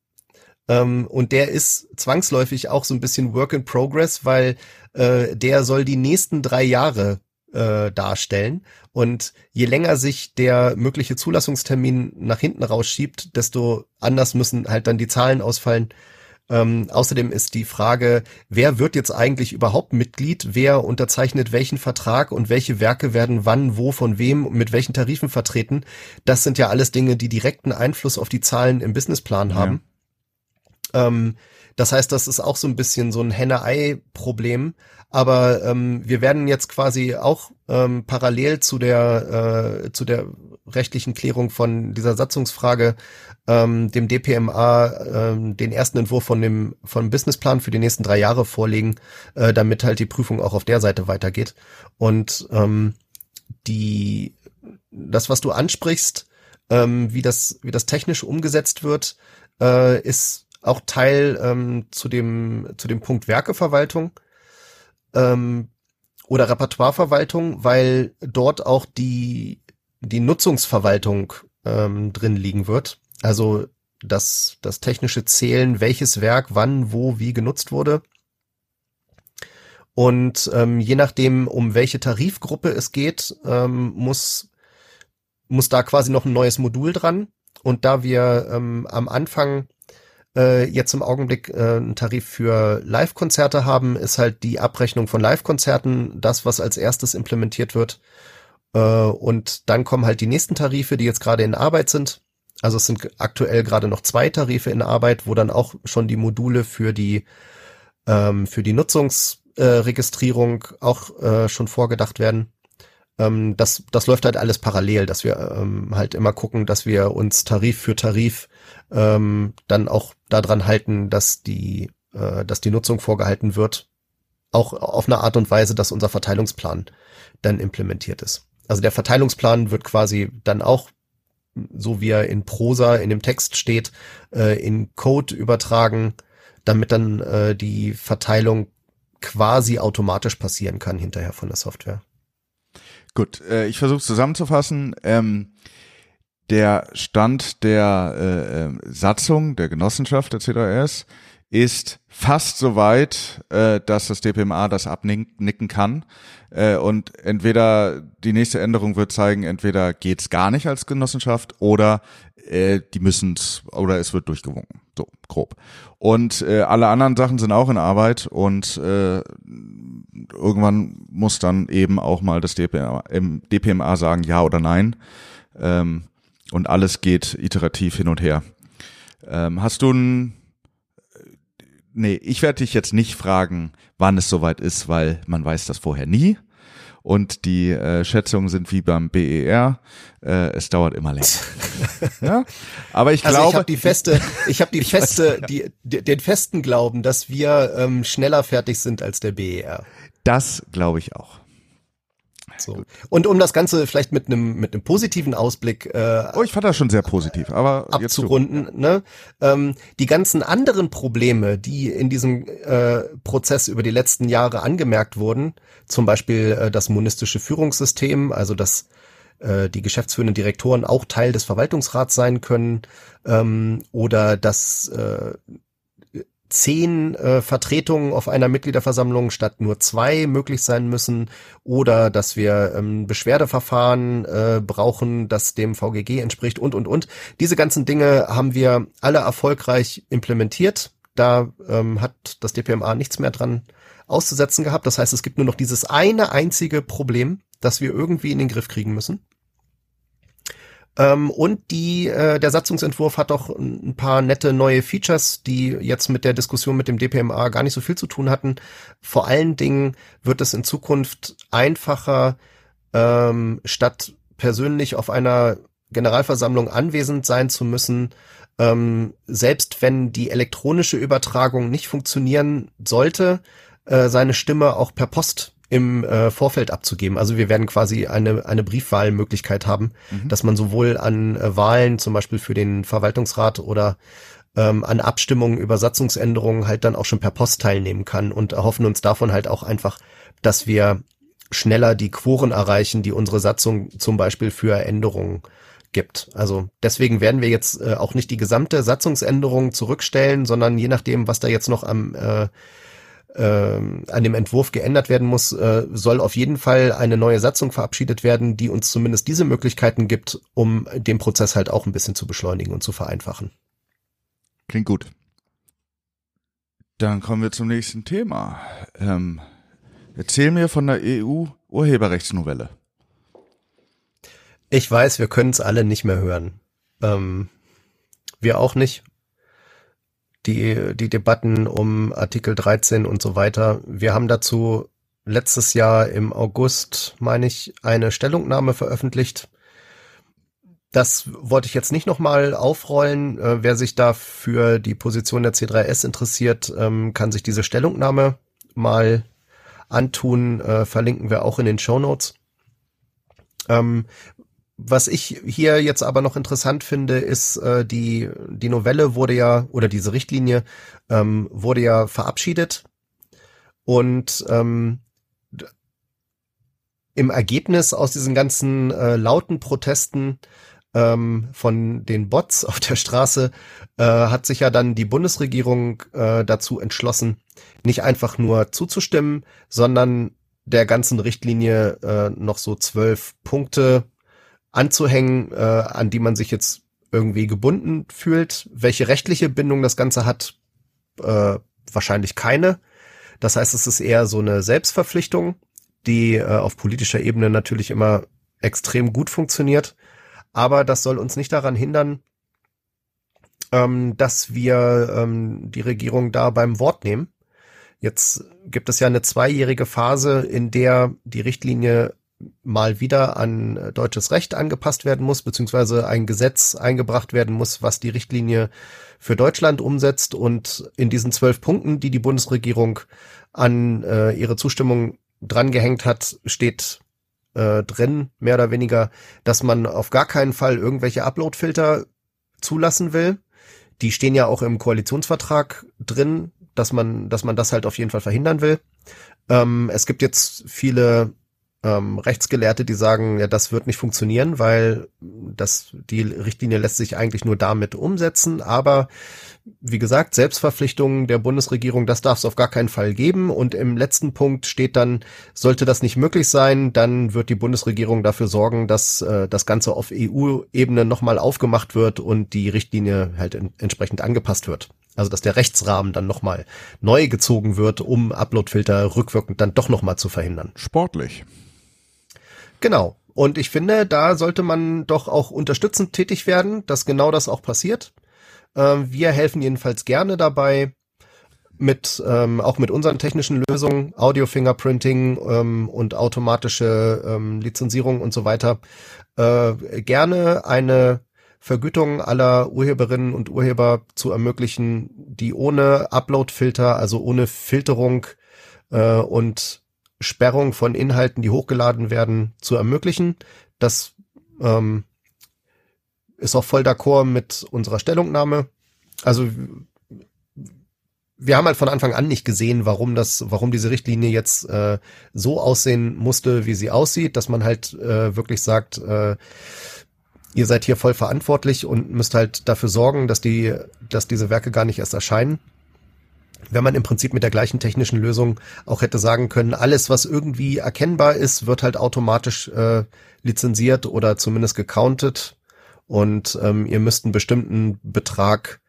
Speaker 4: Ähm, und der ist zwangsläufig auch so ein bisschen Work in Progress, weil äh, der soll die nächsten drei Jahre äh, darstellen. Und je länger sich der mögliche Zulassungstermin nach hinten rausschiebt, desto anders müssen halt dann die Zahlen ausfallen. Ähm, außerdem ist die Frage, wer wird jetzt eigentlich überhaupt Mitglied? Wer unterzeichnet welchen Vertrag und welche Werke werden wann, wo, von wem, mit welchen Tarifen vertreten? Das sind ja alles Dinge, die direkten Einfluss auf die Zahlen im Businessplan haben. Ähm, das heißt, das ist auch so ein bisschen so ein Henne-Ei-Problem. Aber ähm, wir werden jetzt quasi auch ähm, parallel zu der äh, zu der rechtlichen Klärung von dieser Satzungsfrage ähm, dem DPMA ähm, den ersten Entwurf von dem von Businessplan für die nächsten drei Jahre vorlegen, äh, damit halt die Prüfung auch auf der Seite weitergeht. Und ähm, die das, was du ansprichst, ähm, wie das wie das technisch umgesetzt wird, äh, ist auch Teil ähm, zu dem zu dem Punkt Werkeverwaltung ähm, oder Repertoireverwaltung, weil dort auch die die Nutzungsverwaltung ähm, drin liegen wird. Also das das technische Zählen, welches Werk wann, wo, wie genutzt wurde. Und ähm, je nachdem, um welche Tarifgruppe es geht, ähm, muss muss da quasi noch ein neues Modul dran. Und da wir ähm, am Anfang äh, jetzt im Augenblick äh, einen Tarif für Live-Konzerte haben, ist halt die Abrechnung von Live-Konzerten das, was als erstes implementiert wird. Äh, und dann kommen halt die nächsten Tarife, die jetzt gerade in Arbeit sind. Also es sind aktuell gerade noch zwei Tarife in Arbeit, wo dann auch schon die Module für die ähm, für die Nutzungsregistrierung äh, auch äh, schon vorgedacht werden. Ähm, das, das läuft halt alles parallel, dass wir ähm, halt immer gucken, dass wir uns Tarif für Tarif ähm, dann auch daran halten, dass die, äh, dass die Nutzung vorgehalten wird, auch auf eine Art und Weise, dass unser Verteilungsplan dann implementiert ist. Also der Verteilungsplan wird quasi dann auch, so wie er in Prosa in dem Text steht, äh, in Code übertragen, damit dann äh, die Verteilung quasi automatisch passieren kann hinterher von der Software.
Speaker 3: Gut, äh, ich versuche zusammenzufassen. Ähm, der Stand der äh, äh, Satzung der Genossenschaft der CDS ist fast so weit, äh, dass das DPMA das abnicken kann. Äh, und entweder die nächste Änderung wird zeigen, entweder geht's gar nicht als Genossenschaft oder äh, die müssen's oder es wird durchgewunken. So, grob. Und äh, alle anderen Sachen sind auch in Arbeit und äh, irgendwann muss dann eben auch mal das DPMA, im DPMA sagen, ja oder nein. Ähm, und alles geht iterativ hin und her. Ähm, hast du ein Nee, ich werde dich jetzt nicht fragen, wann es soweit ist, weil man weiß das vorher nie. Und die äh, Schätzungen sind wie beim BER. Äh, es dauert immer länger. ja? Aber ich
Speaker 4: also
Speaker 3: glaube,
Speaker 4: ich habe die feste, ich habe die feste, die, den festen Glauben, dass wir ähm, schneller fertig sind als der BER.
Speaker 3: Das glaube ich auch.
Speaker 4: So. Und um das Ganze vielleicht mit einem mit einem positiven Ausblick
Speaker 3: äh, Oh, ich fand das schon sehr positiv, aber
Speaker 4: abzurunden, ne? Ähm, die ganzen anderen Probleme, die in diesem äh, Prozess über die letzten Jahre angemerkt wurden, zum Beispiel äh, das monistische Führungssystem, also dass äh, die geschäftsführenden Direktoren auch Teil des Verwaltungsrats sein können, ähm, oder dass äh, zehn äh, Vertretungen auf einer Mitgliederversammlung statt nur zwei möglich sein müssen oder dass wir ähm, Beschwerdeverfahren äh, brauchen, das dem VGG entspricht und, und, und. Diese ganzen Dinge haben wir alle erfolgreich implementiert. Da ähm, hat das DPMA nichts mehr dran auszusetzen gehabt. Das heißt, es gibt nur noch dieses eine einzige Problem, das wir irgendwie in den Griff kriegen müssen. Ähm, und die, äh, der Satzungsentwurf hat auch ein paar nette neue Features, die jetzt mit der Diskussion mit dem DPMA gar nicht so viel zu tun hatten. Vor allen Dingen wird es in Zukunft einfacher, ähm, statt persönlich auf einer Generalversammlung anwesend sein zu müssen, ähm, selbst wenn die elektronische Übertragung nicht funktionieren sollte, äh, seine Stimme auch per Post im äh, Vorfeld abzugeben. Also wir werden quasi eine, eine Briefwahlmöglichkeit haben, mhm. dass man sowohl an äh, Wahlen, zum Beispiel für den Verwaltungsrat oder ähm, an Abstimmungen über Satzungsänderungen halt dann auch schon per Post teilnehmen kann und erhoffen uns davon halt auch einfach, dass wir schneller die Quoren erreichen, die unsere Satzung zum Beispiel für Änderungen gibt. Also deswegen werden wir jetzt äh, auch nicht die gesamte Satzungsänderung zurückstellen, sondern je nachdem, was da jetzt noch am äh, an dem Entwurf geändert werden muss, äh, soll auf jeden Fall eine neue Satzung verabschiedet werden, die uns zumindest diese Möglichkeiten gibt, um den Prozess halt auch ein bisschen zu beschleunigen und zu vereinfachen.
Speaker 3: Klingt gut. Dann kommen wir zum nächsten Thema. Ähm, erzähl mir von der EU-Urheberrechtsnovelle.
Speaker 4: Ich weiß, wir können es alle nicht mehr hören. Ähm, wir auch nicht die, die Debatten um Artikel 13 und so weiter. Wir haben dazu letztes Jahr im August, meine ich, eine Stellungnahme veröffentlicht. Das wollte ich jetzt nicht nochmal aufrollen. Äh, wer sich da für die Position der C3S interessiert, ähm, kann sich diese Stellungnahme mal antun. Äh, verlinken wir auch in den Show Notes. Was ich hier jetzt aber noch interessant finde, ist äh, die die Novelle wurde ja oder diese Richtlinie ähm, wurde ja verabschiedet. Und ähm, im Ergebnis aus diesen ganzen äh, lauten Protesten ähm, von den Bots auf der Straße äh, hat sich ja dann die Bundesregierung äh, dazu entschlossen, nicht einfach nur zuzustimmen, sondern der ganzen Richtlinie äh, noch so zwölf Punkte anzuhängen, äh, an die man sich jetzt irgendwie gebunden fühlt. Welche rechtliche Bindung das Ganze hat, äh, wahrscheinlich keine. Das heißt, es ist eher so eine Selbstverpflichtung, die äh, auf politischer Ebene natürlich immer extrem gut funktioniert. Aber das soll uns nicht daran hindern, ähm, dass wir ähm, die Regierung da beim Wort nehmen. Jetzt gibt es ja eine zweijährige Phase, in der die Richtlinie mal wieder an äh, deutsches Recht angepasst werden muss, beziehungsweise ein Gesetz eingebracht werden muss, was die Richtlinie für Deutschland umsetzt. Und in diesen zwölf Punkten, die die Bundesregierung an äh, ihre Zustimmung drangehängt hat, steht äh, drin, mehr oder weniger, dass man auf gar keinen Fall irgendwelche Uploadfilter zulassen will. Die stehen ja auch im Koalitionsvertrag drin, dass man, dass man das halt auf jeden Fall verhindern will. Ähm, es gibt jetzt viele ähm, Rechtsgelehrte, die sagen, ja, das wird nicht funktionieren, weil das, die Richtlinie lässt sich eigentlich nur damit umsetzen. Aber wie gesagt, Selbstverpflichtungen der Bundesregierung, das darf es auf gar keinen Fall geben. Und im letzten Punkt steht dann, sollte das nicht möglich sein, dann wird die Bundesregierung dafür sorgen, dass äh, das Ganze auf EU-Ebene nochmal aufgemacht wird und die Richtlinie halt in, entsprechend angepasst wird. Also dass der Rechtsrahmen dann nochmal neu gezogen wird, um Uploadfilter rückwirkend dann doch nochmal zu verhindern.
Speaker 3: Sportlich.
Speaker 4: Genau. Und ich finde, da sollte man doch auch unterstützend tätig werden, dass genau das auch passiert. Ähm, wir helfen jedenfalls gerne dabei, mit ähm, auch mit unseren technischen Lösungen, Audio Fingerprinting ähm, und automatische ähm, Lizenzierung und so weiter, äh, gerne eine Vergütung aller Urheberinnen und Urheber zu ermöglichen, die ohne Upload-Filter, also ohne Filterung äh, und Sperrung von Inhalten, die hochgeladen werden, zu ermöglichen. Das ähm, ist auch voll d'accord mit unserer Stellungnahme. Also wir haben halt von Anfang an nicht gesehen, warum das, warum diese Richtlinie jetzt äh, so aussehen musste, wie sie aussieht, dass man halt äh, wirklich sagt, äh, ihr seid hier voll verantwortlich und müsst halt dafür sorgen, dass die, dass diese Werke gar nicht erst erscheinen wenn man im Prinzip mit der gleichen technischen Lösung auch hätte sagen können, alles, was irgendwie erkennbar ist, wird halt automatisch äh, lizenziert oder zumindest gecountet und ähm, ihr müsst einen bestimmten Betrag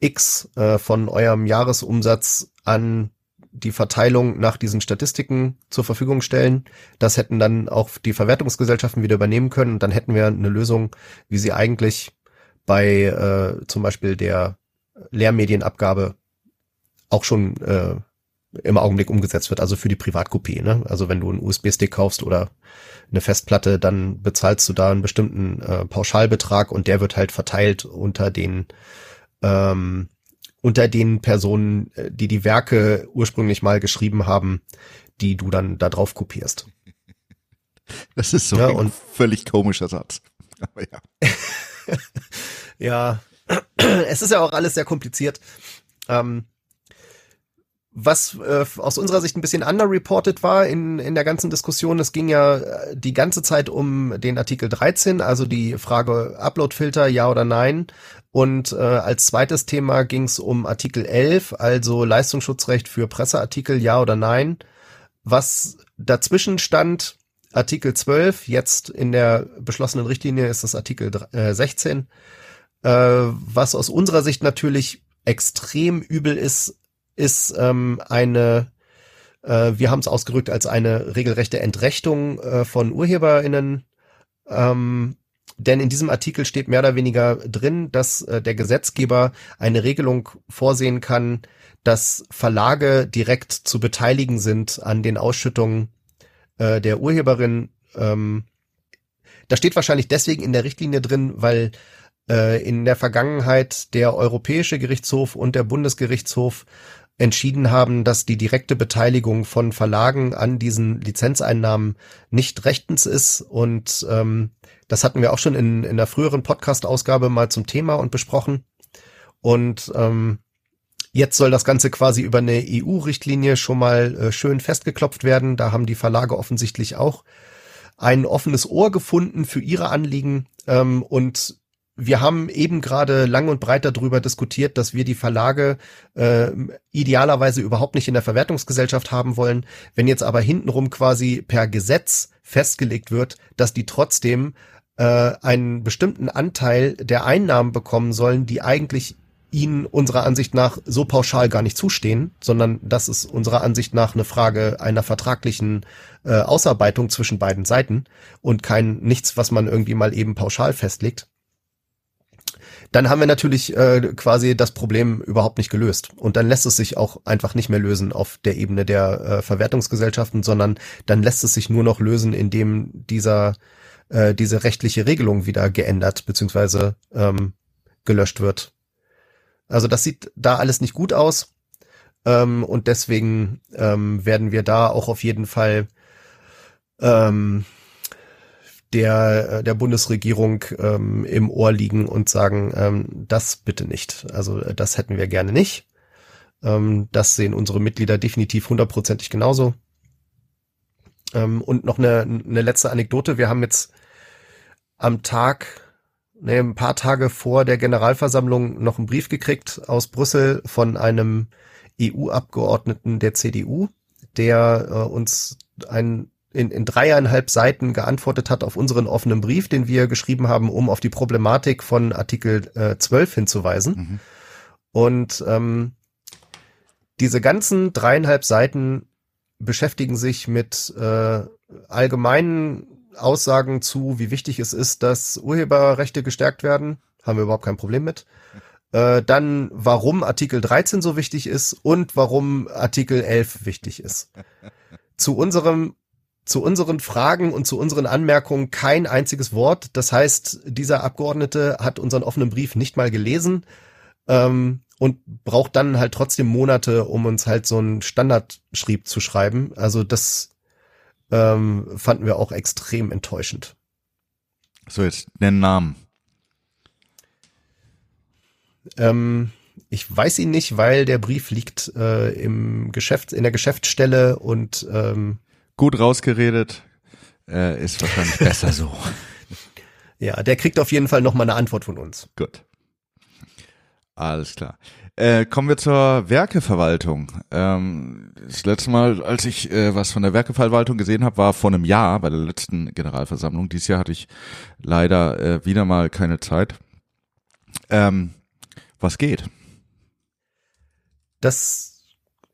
Speaker 4: X äh, von eurem Jahresumsatz an die Verteilung nach diesen Statistiken zur Verfügung stellen. Das hätten dann auch die Verwertungsgesellschaften wieder übernehmen können. Und dann hätten wir eine Lösung, wie sie eigentlich bei äh, zum Beispiel der Lehrmedienabgabe auch schon äh, im Augenblick umgesetzt wird, also für die Privatkopie. Ne? Also wenn du einen USB-Stick kaufst oder eine Festplatte, dann bezahlst du da einen bestimmten äh, Pauschalbetrag und der wird halt verteilt unter den ähm, unter den Personen, äh, die die Werke ursprünglich mal geschrieben haben, die du dann da drauf kopierst.
Speaker 3: Das ist so
Speaker 4: Ja,
Speaker 3: ein völlig komischer Satz. Aber ja.
Speaker 4: Ja, es ist ja auch alles sehr kompliziert. Ähm, was äh, aus unserer Sicht ein bisschen underreported war in, in der ganzen Diskussion, es ging ja äh, die ganze Zeit um den Artikel 13, also die Frage Uploadfilter, ja oder nein. Und äh, als zweites Thema ging es um Artikel 11, also Leistungsschutzrecht für Presseartikel, ja oder nein. Was dazwischen stand, Artikel 12, jetzt in der beschlossenen Richtlinie ist das Artikel dr- äh, 16, äh, was aus unserer Sicht natürlich extrem übel ist, ist ähm, eine, äh, wir haben es ausgerückt als eine regelrechte Entrechtung äh, von UrheberInnen. Ähm, denn in diesem Artikel steht mehr oder weniger drin, dass äh, der Gesetzgeber eine Regelung vorsehen kann, dass Verlage direkt zu beteiligen sind an den Ausschüttungen äh, der Urheberin. Ähm, da steht wahrscheinlich deswegen in der Richtlinie drin, weil äh, in der Vergangenheit der Europäische Gerichtshof und der Bundesgerichtshof entschieden haben, dass die direkte Beteiligung von Verlagen an diesen Lizenzeinnahmen nicht rechtens ist. Und ähm, das hatten wir auch schon in, in der früheren Podcast-Ausgabe mal zum Thema und besprochen. Und ähm, jetzt soll das Ganze quasi über eine EU-Richtlinie schon mal äh, schön festgeklopft werden. Da haben die Verlage offensichtlich auch ein offenes Ohr gefunden für ihre Anliegen. Ähm, und wir haben eben gerade lang und breit darüber diskutiert, dass wir die Verlage äh, idealerweise überhaupt nicht in der Verwertungsgesellschaft haben wollen. Wenn jetzt aber hintenrum quasi per Gesetz festgelegt wird, dass die trotzdem äh, einen bestimmten Anteil der Einnahmen bekommen sollen, die eigentlich ihnen unserer Ansicht nach so pauschal gar nicht zustehen, sondern das ist unserer Ansicht nach eine Frage einer vertraglichen äh, Ausarbeitung zwischen beiden Seiten und kein nichts, was man irgendwie mal eben pauschal festlegt dann haben wir natürlich äh, quasi das Problem überhaupt nicht gelöst. Und dann lässt es sich auch einfach nicht mehr lösen auf der Ebene der äh, Verwertungsgesellschaften, sondern dann lässt es sich nur noch lösen, indem dieser äh, diese rechtliche Regelung wieder geändert bzw. Ähm, gelöscht wird. Also das sieht da alles nicht gut aus. Ähm, und deswegen ähm, werden wir da auch auf jeden Fall ähm, der, äh, der Bundesregierung ähm, im Ohr liegen und sagen, ähm, das bitte nicht. Also äh, das hätten wir gerne nicht. Ähm, das sehen unsere Mitglieder definitiv hundertprozentig genauso. Ähm, und noch eine, eine letzte Anekdote. Wir haben jetzt am Tag, nee, ein paar Tage vor der Generalversammlung noch einen Brief gekriegt aus Brüssel von einem EU-Abgeordneten der CDU, der äh, uns ein in, in dreieinhalb Seiten geantwortet hat auf unseren offenen Brief, den wir geschrieben haben, um auf die Problematik von Artikel äh, 12 hinzuweisen.
Speaker 3: Mhm.
Speaker 4: Und ähm, diese ganzen dreieinhalb Seiten beschäftigen sich mit äh, allgemeinen Aussagen zu, wie wichtig es ist, dass Urheberrechte gestärkt werden. Haben wir überhaupt kein Problem mit. Äh, dann, warum Artikel 13 so wichtig ist und warum Artikel 11 wichtig ist. Zu unserem zu unseren Fragen und zu unseren Anmerkungen kein einziges Wort. Das heißt, dieser Abgeordnete hat unseren offenen Brief nicht mal gelesen ähm, und braucht dann halt trotzdem Monate, um uns halt so einen Standardschrieb zu schreiben. Also das ähm, fanden wir auch extrem enttäuschend.
Speaker 3: So, jetzt nennen Namen.
Speaker 4: Ähm, ich weiß ihn nicht, weil der Brief liegt äh, im Geschäft, in der Geschäftsstelle und ähm,
Speaker 3: Gut rausgeredet. Äh, ist wahrscheinlich besser so.
Speaker 4: ja, der kriegt auf jeden Fall noch mal eine Antwort von uns.
Speaker 3: Gut. Alles klar. Äh, kommen wir zur Werkeverwaltung. Ähm, das letzte Mal, als ich äh, was von der Werkeverwaltung gesehen habe, war vor einem Jahr bei der letzten Generalversammlung. Dieses Jahr hatte ich leider äh, wieder mal keine Zeit. Ähm, was geht?
Speaker 4: Das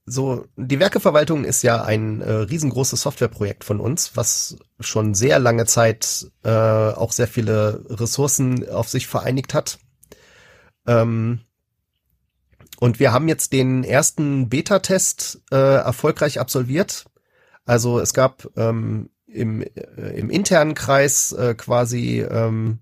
Speaker 4: so, die Werkeverwaltung ist ja ein äh, riesengroßes Softwareprojekt von uns, was schon sehr lange Zeit äh, auch sehr viele Ressourcen auf sich vereinigt hat. Ähm, und wir haben jetzt den ersten Beta-Test äh, erfolgreich absolviert. Also es gab ähm, im, äh, im internen Kreis äh, quasi ähm,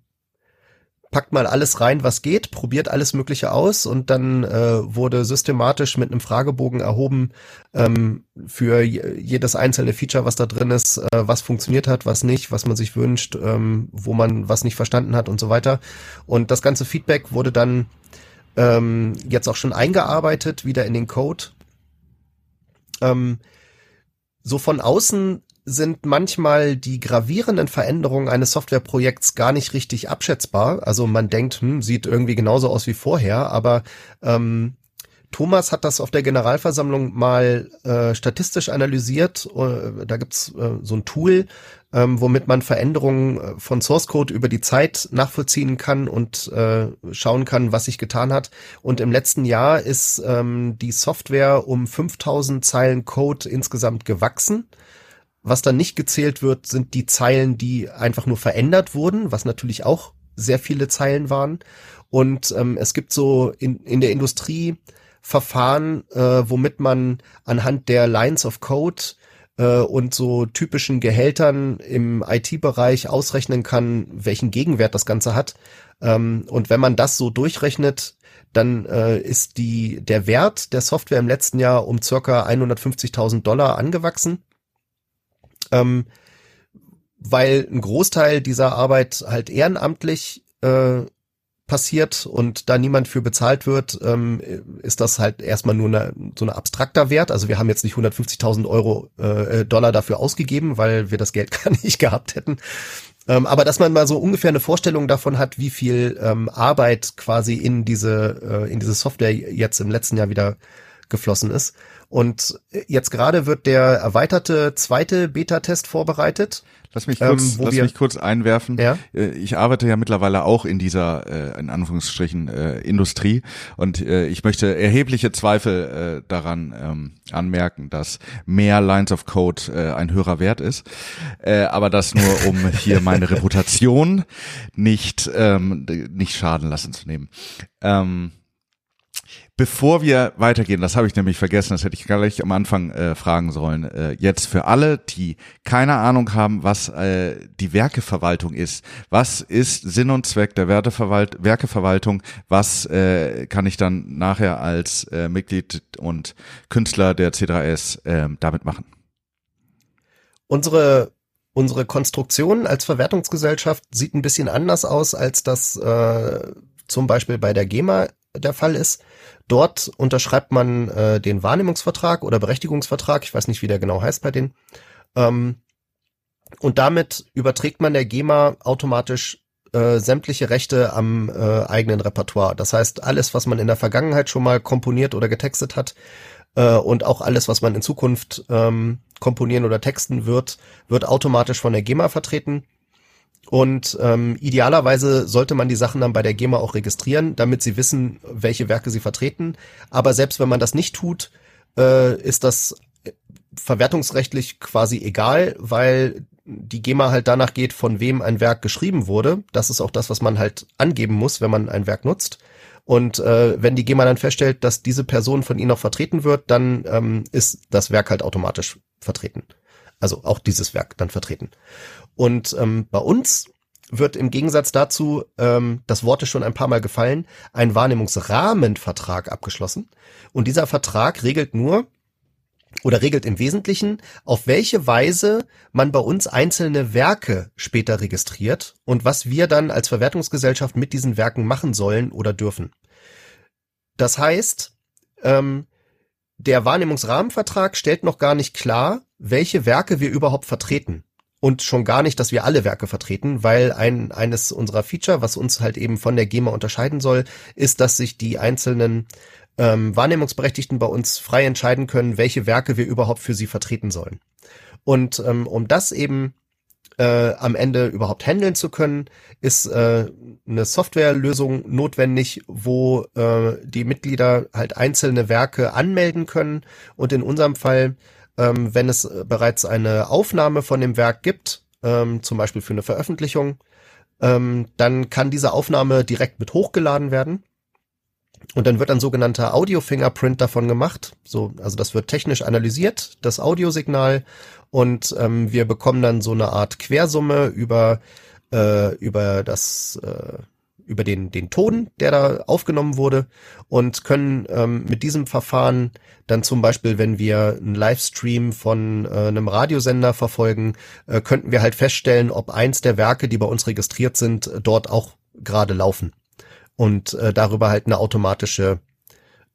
Speaker 4: packt mal alles rein, was geht, probiert alles Mögliche aus und dann äh, wurde systematisch mit einem Fragebogen erhoben ähm, für jedes einzelne Feature, was da drin ist, äh, was funktioniert hat, was nicht, was man sich wünscht, ähm, wo man was nicht verstanden hat und so weiter. Und das ganze Feedback wurde dann ähm, jetzt auch schon eingearbeitet, wieder in den Code. Ähm, so von außen sind manchmal die gravierenden Veränderungen eines Softwareprojekts gar nicht richtig abschätzbar. Also man denkt, hm, sieht irgendwie genauso aus wie vorher, aber ähm, Thomas hat das auf der Generalversammlung mal äh, statistisch analysiert. Äh, da gibt's äh, so ein Tool, ähm, womit man Veränderungen äh, von Source Code über die Zeit nachvollziehen kann und äh, schauen kann, was sich getan hat. Und im letzten Jahr ist ähm, die Software um 5000 Zeilen Code insgesamt gewachsen. Was dann nicht gezählt wird, sind die Zeilen, die einfach nur verändert wurden, was natürlich auch sehr viele Zeilen waren. Und ähm, es gibt so in, in der Industrie Verfahren, äh, womit man anhand der Lines of Code äh, und so typischen Gehältern im IT-Bereich ausrechnen kann, welchen Gegenwert das Ganze hat. Ähm, und wenn man das so durchrechnet, dann äh, ist die, der Wert der Software im letzten Jahr um circa 150.000 Dollar angewachsen. Ähm, weil ein Großteil dieser Arbeit halt ehrenamtlich äh, passiert und da niemand für bezahlt wird, ähm, ist das halt erstmal nur eine, so ein abstrakter Wert. Also wir haben jetzt nicht 150.000 Euro äh, Dollar dafür ausgegeben, weil wir das Geld gar nicht gehabt hätten. Ähm, aber dass man mal so ungefähr eine Vorstellung davon hat, wie viel ähm, Arbeit quasi in diese äh, in diese Software jetzt im letzten Jahr wieder geflossen ist. Und jetzt gerade wird der erweiterte zweite Beta-Test vorbereitet.
Speaker 3: Lass mich kurz, ähm, lass mich kurz einwerfen.
Speaker 4: Ja?
Speaker 3: Äh, ich arbeite ja mittlerweile auch in dieser, äh, in Anführungsstrichen, äh, Industrie und äh, ich möchte erhebliche Zweifel äh, daran ähm, anmerken, dass mehr Lines of Code äh, ein höherer Wert ist. Äh, aber das nur, um hier meine Reputation nicht, ähm, nicht schaden lassen zu nehmen. Ähm, Bevor wir weitergehen, das habe ich nämlich vergessen, das hätte ich gleich am Anfang äh, fragen sollen. Äh, jetzt für alle, die keine Ahnung haben, was äh, die Werkeverwaltung ist. Was ist Sinn und Zweck der Werteverwalt Werkeverwaltung? Was äh, kann ich dann nachher als äh, Mitglied und Künstler der C3S äh, damit machen?
Speaker 4: Unsere unsere Konstruktion als Verwertungsgesellschaft sieht ein bisschen anders aus, als das äh, zum Beispiel bei der GEMA der Fall ist. Dort unterschreibt man äh, den Wahrnehmungsvertrag oder Berechtigungsvertrag, ich weiß nicht, wie der genau heißt bei denen. Ähm, und damit überträgt man der GEMA automatisch äh, sämtliche Rechte am äh, eigenen Repertoire. Das heißt, alles, was man in der Vergangenheit schon mal komponiert oder getextet hat äh, und auch alles, was man in Zukunft ähm, komponieren oder texten wird, wird automatisch von der GEMA vertreten. Und ähm, idealerweise sollte man die Sachen dann bei der GEMA auch registrieren, damit sie wissen, welche Werke sie vertreten. Aber selbst wenn man das nicht tut, äh, ist das verwertungsrechtlich quasi egal, weil die GEMA halt danach geht, von wem ein Werk geschrieben wurde. Das ist auch das, was man halt angeben muss, wenn man ein Werk nutzt. Und äh, wenn die GEMA dann feststellt, dass diese Person von ihnen auch vertreten wird, dann ähm, ist das Werk halt automatisch vertreten. Also auch dieses Werk dann vertreten. Und ähm, bei uns wird im Gegensatz dazu, ähm, das Wort ist schon ein paar Mal gefallen, ein Wahrnehmungsrahmenvertrag abgeschlossen. Und dieser Vertrag regelt nur oder regelt im Wesentlichen, auf welche Weise man bei uns einzelne Werke später registriert und was wir dann als Verwertungsgesellschaft mit diesen Werken machen sollen oder dürfen. Das heißt, ähm, der Wahrnehmungsrahmenvertrag stellt noch gar nicht klar, welche Werke wir überhaupt vertreten und schon gar nicht, dass wir alle Werke vertreten, weil ein, eines unserer Feature, was uns halt eben von der GEMA unterscheiden soll, ist, dass sich die einzelnen ähm, Wahrnehmungsberechtigten bei uns frei entscheiden können, welche Werke wir überhaupt für sie vertreten sollen. Und ähm, um das eben äh, am Ende überhaupt handeln zu können, ist äh, eine Softwarelösung notwendig, wo äh, die Mitglieder halt einzelne Werke anmelden können und in unserem Fall, ähm, wenn es bereits eine Aufnahme von dem Werk gibt, ähm, zum Beispiel für eine Veröffentlichung, ähm, dann kann diese Aufnahme direkt mit hochgeladen werden. Und dann wird ein sogenannter Audio-Fingerprint davon gemacht. So, also das wird technisch analysiert, das Audiosignal, und ähm, wir bekommen dann so eine Art Quersumme über äh, über das äh, über den den Ton, der da aufgenommen wurde und können ähm, mit diesem Verfahren dann zum Beispiel, wenn wir einen Livestream von äh, einem Radiosender verfolgen, äh, könnten wir halt feststellen, ob eins der Werke, die bei uns registriert sind, dort auch gerade laufen und äh, darüber halt eine automatische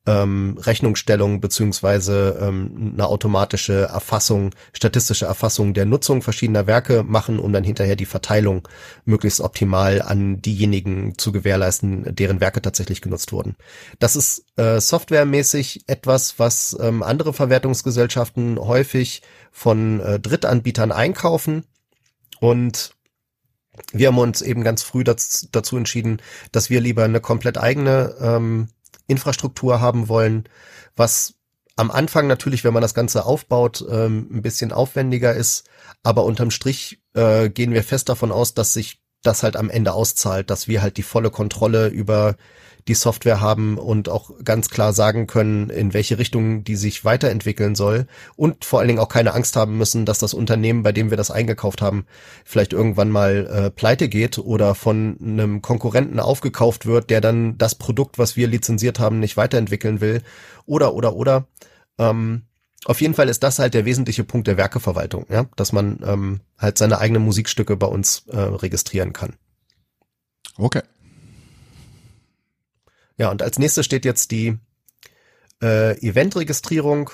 Speaker 4: ähm, Rechnungsstellung beziehungsweise ähm, eine automatische Erfassung, statistische Erfassung der Nutzung verschiedener Werke machen, um dann hinterher die Verteilung möglichst optimal an diejenigen zu gewährleisten, deren Werke tatsächlich genutzt wurden. Das ist äh, softwaremäßig etwas, was ähm, andere Verwertungsgesellschaften häufig von äh, Drittanbietern einkaufen und wir haben uns eben ganz früh dazu entschieden, dass wir lieber eine komplett eigene ähm, Infrastruktur haben wollen, was am Anfang natürlich, wenn man das Ganze aufbaut, ähm, ein bisschen aufwendiger ist, aber unterm Strich äh, gehen wir fest davon aus, dass sich das halt am Ende auszahlt, dass wir halt die volle Kontrolle über die Software haben und auch ganz klar sagen können, in welche Richtung die sich weiterentwickeln soll und vor allen Dingen auch keine Angst haben müssen, dass das Unternehmen, bei dem wir das eingekauft haben, vielleicht irgendwann mal äh, pleite geht oder von einem Konkurrenten aufgekauft wird, der dann das Produkt, was wir lizenziert haben, nicht weiterentwickeln will oder oder oder. Ähm, auf jeden Fall ist das halt der wesentliche Punkt der Werkeverwaltung, ja, dass man ähm, halt seine eigenen Musikstücke bei uns äh, registrieren kann.
Speaker 3: Okay.
Speaker 4: Ja, und als nächstes steht jetzt die äh, Eventregistrierung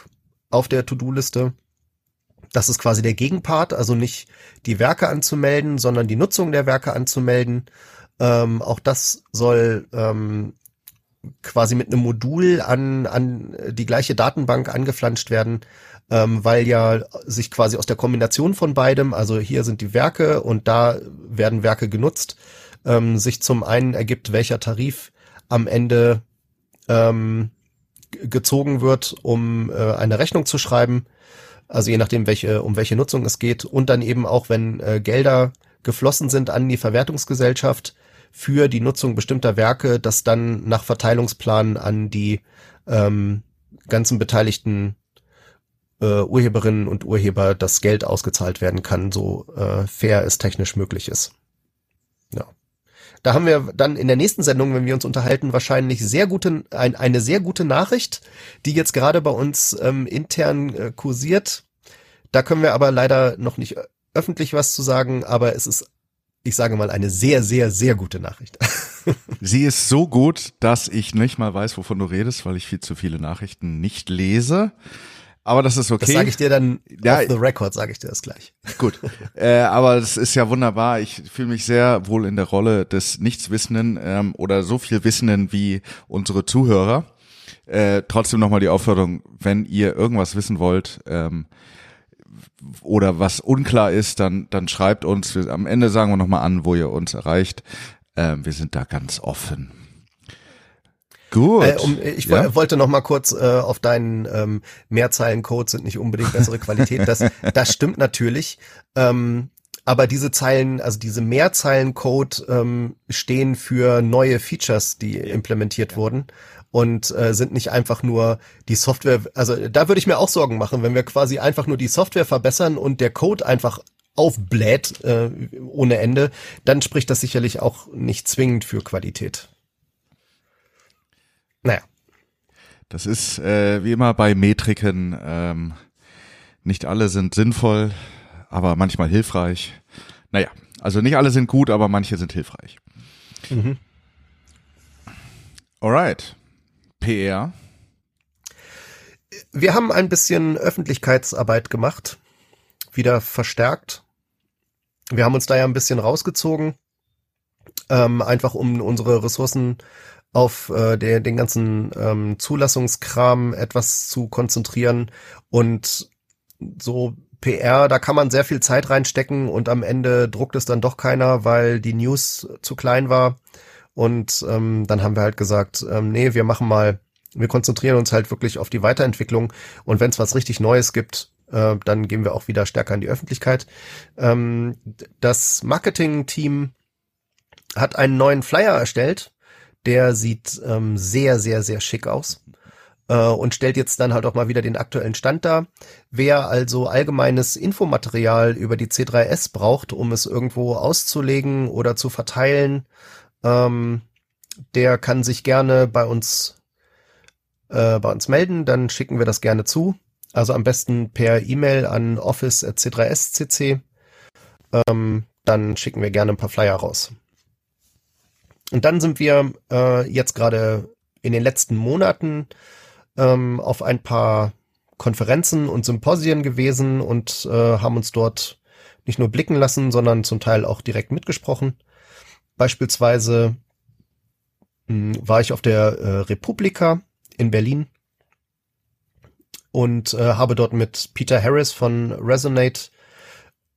Speaker 4: auf der To-Do-Liste. Das ist quasi der Gegenpart, also nicht die Werke anzumelden, sondern die Nutzung der Werke anzumelden. Ähm, auch das soll ähm, quasi mit einem Modul an, an die gleiche Datenbank angeflanscht werden, ähm, weil ja sich quasi aus der Kombination von beidem, also hier sind die Werke und da werden Werke genutzt, ähm, sich zum einen ergibt, welcher Tarif am Ende ähm, gezogen wird, um äh, eine Rechnung zu schreiben. Also je nachdem, welche, um welche Nutzung es geht. Und dann eben auch, wenn äh, Gelder geflossen sind an die Verwertungsgesellschaft für die Nutzung bestimmter Werke, dass dann nach Verteilungsplan an die ähm, ganzen beteiligten äh, Urheberinnen und Urheber das Geld ausgezahlt werden kann, so äh, fair es technisch möglich ist. Ja. Da haben wir dann in der nächsten Sendung, wenn wir uns unterhalten, wahrscheinlich sehr gute, ein, eine sehr gute Nachricht, die jetzt gerade bei uns ähm, intern äh, kursiert. Da können wir aber leider noch nicht öffentlich was zu sagen, aber es ist, ich sage mal, eine sehr, sehr, sehr gute Nachricht.
Speaker 3: Sie ist so gut, dass ich nicht mal weiß, wovon du redest, weil ich viel zu viele Nachrichten nicht lese. Aber das ist okay. Das
Speaker 4: sage ich dir dann ja, off the record, sage ich dir das gleich.
Speaker 3: Gut. äh, aber das ist ja wunderbar. Ich fühle mich sehr wohl in der Rolle des Nichtswissenden ähm, oder so viel Wissenden wie unsere Zuhörer. Äh, trotzdem nochmal die Aufforderung, wenn ihr irgendwas wissen wollt ähm, oder was unklar ist, dann, dann schreibt uns. Am Ende sagen wir nochmal an, wo ihr uns erreicht. Ähm, wir sind da ganz offen.
Speaker 4: Gut. Äh, um, ich ja? wollte noch mal kurz äh, auf deinen ähm, Mehrzeilencode sind nicht unbedingt bessere Qualität. Das, das stimmt natürlich. Ähm, aber diese Zeilen, also diese Mehrzeilencode ähm, stehen für neue Features, die implementiert ja. wurden und äh, sind nicht einfach nur die Software. Also da würde ich mir auch Sorgen machen, wenn wir quasi einfach nur die Software verbessern und der Code einfach aufbläht äh, ohne Ende, dann spricht das sicherlich auch nicht zwingend für Qualität. Naja.
Speaker 3: Das ist äh, wie immer bei Metriken. Ähm, nicht alle sind sinnvoll, aber manchmal hilfreich. Naja, also nicht alle sind gut, aber manche sind hilfreich. Mhm. Alright. PR.
Speaker 4: Wir haben ein bisschen Öffentlichkeitsarbeit gemacht, wieder verstärkt. Wir haben uns da ja ein bisschen rausgezogen, ähm, einfach um unsere Ressourcen auf äh, der, den ganzen ähm, Zulassungskram etwas zu konzentrieren und so PR, da kann man sehr viel Zeit reinstecken und am Ende druckt es dann doch keiner, weil die News zu klein war. Und ähm, dann haben wir halt gesagt, ähm, nee, wir machen mal, wir konzentrieren uns halt wirklich auf die Weiterentwicklung. Und wenn es was richtig Neues gibt, äh, dann gehen wir auch wieder stärker in die Öffentlichkeit. Ähm, das Marketing-Team hat einen neuen Flyer erstellt. Der sieht ähm, sehr, sehr, sehr schick aus äh, und stellt jetzt dann halt auch mal wieder den aktuellen Stand dar. Wer also allgemeines Infomaterial über die C3S braucht, um es irgendwo auszulegen oder zu verteilen, ähm, der kann sich gerne bei uns äh, bei uns melden, dann schicken wir das gerne zu. Also am besten per E-Mail an office.c3scc. Ähm, dann schicken wir gerne ein paar Flyer raus. Und dann sind wir äh, jetzt gerade in den letzten Monaten ähm, auf ein paar Konferenzen und Symposien gewesen und äh, haben uns dort nicht nur blicken lassen, sondern zum Teil auch direkt mitgesprochen. Beispielsweise mh, hm, war ich auf der äh, Republika in Berlin und äh, habe dort mit Peter Harris von Resonate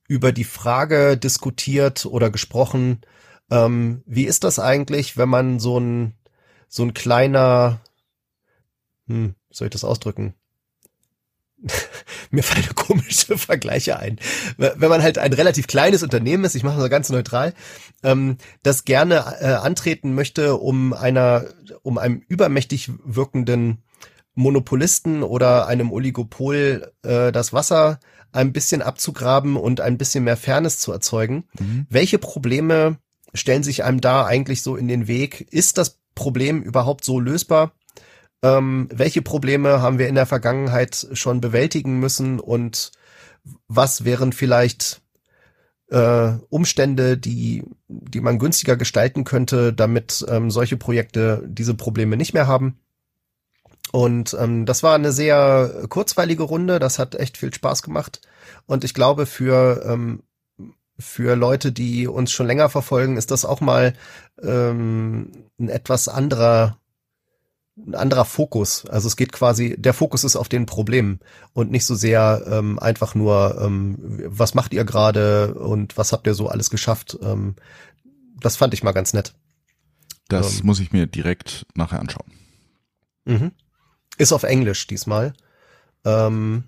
Speaker 4: über die Frage diskutiert oder gesprochen, ähm, wie ist das eigentlich, wenn man so ein so ein kleiner hm, soll ich das ausdrücken? Mir fallen komische Vergleiche ein. Wenn man halt ein relativ kleines Unternehmen ist, ich mache das ganz neutral, ähm, das gerne äh, antreten möchte, um einer, um einem übermächtig wirkenden Monopolisten oder einem Oligopol äh, das Wasser ein bisschen abzugraben und ein bisschen mehr Fairness zu erzeugen. Mhm. Welche Probleme stellen sich einem da eigentlich so in den Weg? Ist das Problem überhaupt so lösbar? ähm, welche Probleme haben wir in der Vergangenheit schon bewältigen müssen und was wären vielleicht äh, Umstände, die, die man günstiger gestalten könnte, damit ähm, solche Projekte diese Probleme nicht mehr haben. Und ähm, das war eine sehr kurzweilige Runde, das hat echt viel Spaß gemacht. Und ich glaube, für, ähm, für Leute, die uns schon länger verfolgen, ist das auch mal ähm, ein etwas anderer ein anderer Fokus. Also es geht quasi, der Fokus ist auf den Problemen und nicht so sehr ähm, einfach nur, ähm, was macht ihr gerade und was habt ihr so alles geschafft. Ähm, das fand ich mal ganz nett.
Speaker 3: Das ähm, muss ich mir direkt nachher anschauen.
Speaker 4: Mhm. Ist auf Englisch diesmal. Ähm,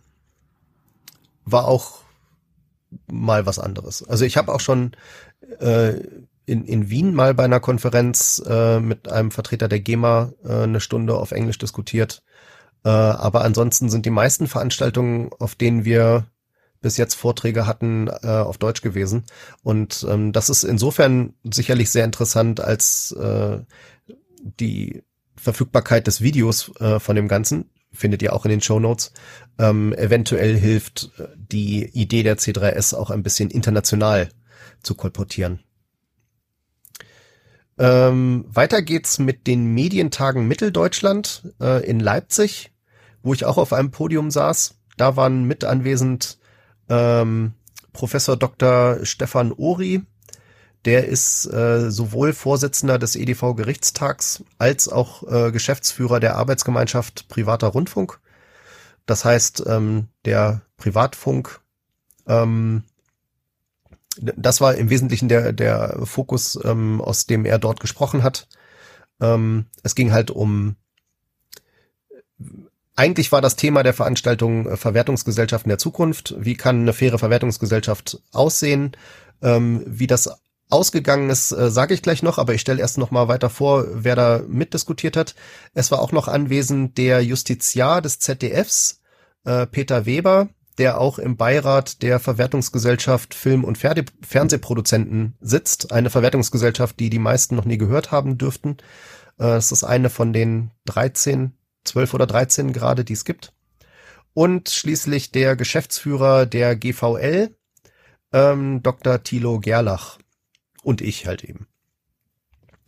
Speaker 4: war auch mal was anderes. Also ich habe auch schon äh, in, in Wien mal bei einer Konferenz äh, mit einem Vertreter der GEMA äh, eine Stunde auf Englisch diskutiert. Äh, aber ansonsten sind die meisten Veranstaltungen, auf denen wir bis jetzt Vorträge hatten, äh, auf Deutsch gewesen. Und ähm, das ist insofern sicherlich sehr interessant, als äh, die Verfügbarkeit des Videos äh, von dem Ganzen findet ihr auch in den Show Notes. Ähm, eventuell hilft äh, die Idee der C3S auch ein bisschen international zu kolportieren. Ähm, weiter geht's mit den Medientagen Mitteldeutschland äh, in Leipzig, wo ich auch auf einem Podium saß. Da waren mit anwesend ähm, Professor Dr. Stefan Ori. Der ist äh, sowohl Vorsitzender des EDV Gerichtstags als auch äh, Geschäftsführer der Arbeitsgemeinschaft Privater Rundfunk. Das heißt, ähm, der Privatfunk ähm, das war im Wesentlichen der, der Fokus, ähm, aus dem er dort gesprochen hat. Ähm, es ging halt um, eigentlich war das Thema der Veranstaltung äh, Verwertungsgesellschaften der Zukunft. Wie kann eine faire Verwertungsgesellschaft aussehen? Ähm, wie das ausgegangen ist, äh, sage ich gleich noch, aber ich stelle erst noch mal weiter vor, wer da mitdiskutiert hat. Es war auch noch anwesend der Justiziar des ZDFs, äh, Peter Weber, der auch im Beirat der Verwertungsgesellschaft Film- und Ferde Fernsehproduzenten sitzt. Eine Verwertungsgesellschaft, die die meisten noch nie gehört haben dürften. Äh, es ist eine von den 13, 12 oder 13 gerade, die es gibt. Und schließlich der Geschäftsführer der GVL, ähm, Dr. Thilo Gerlach. Und ich halt eben.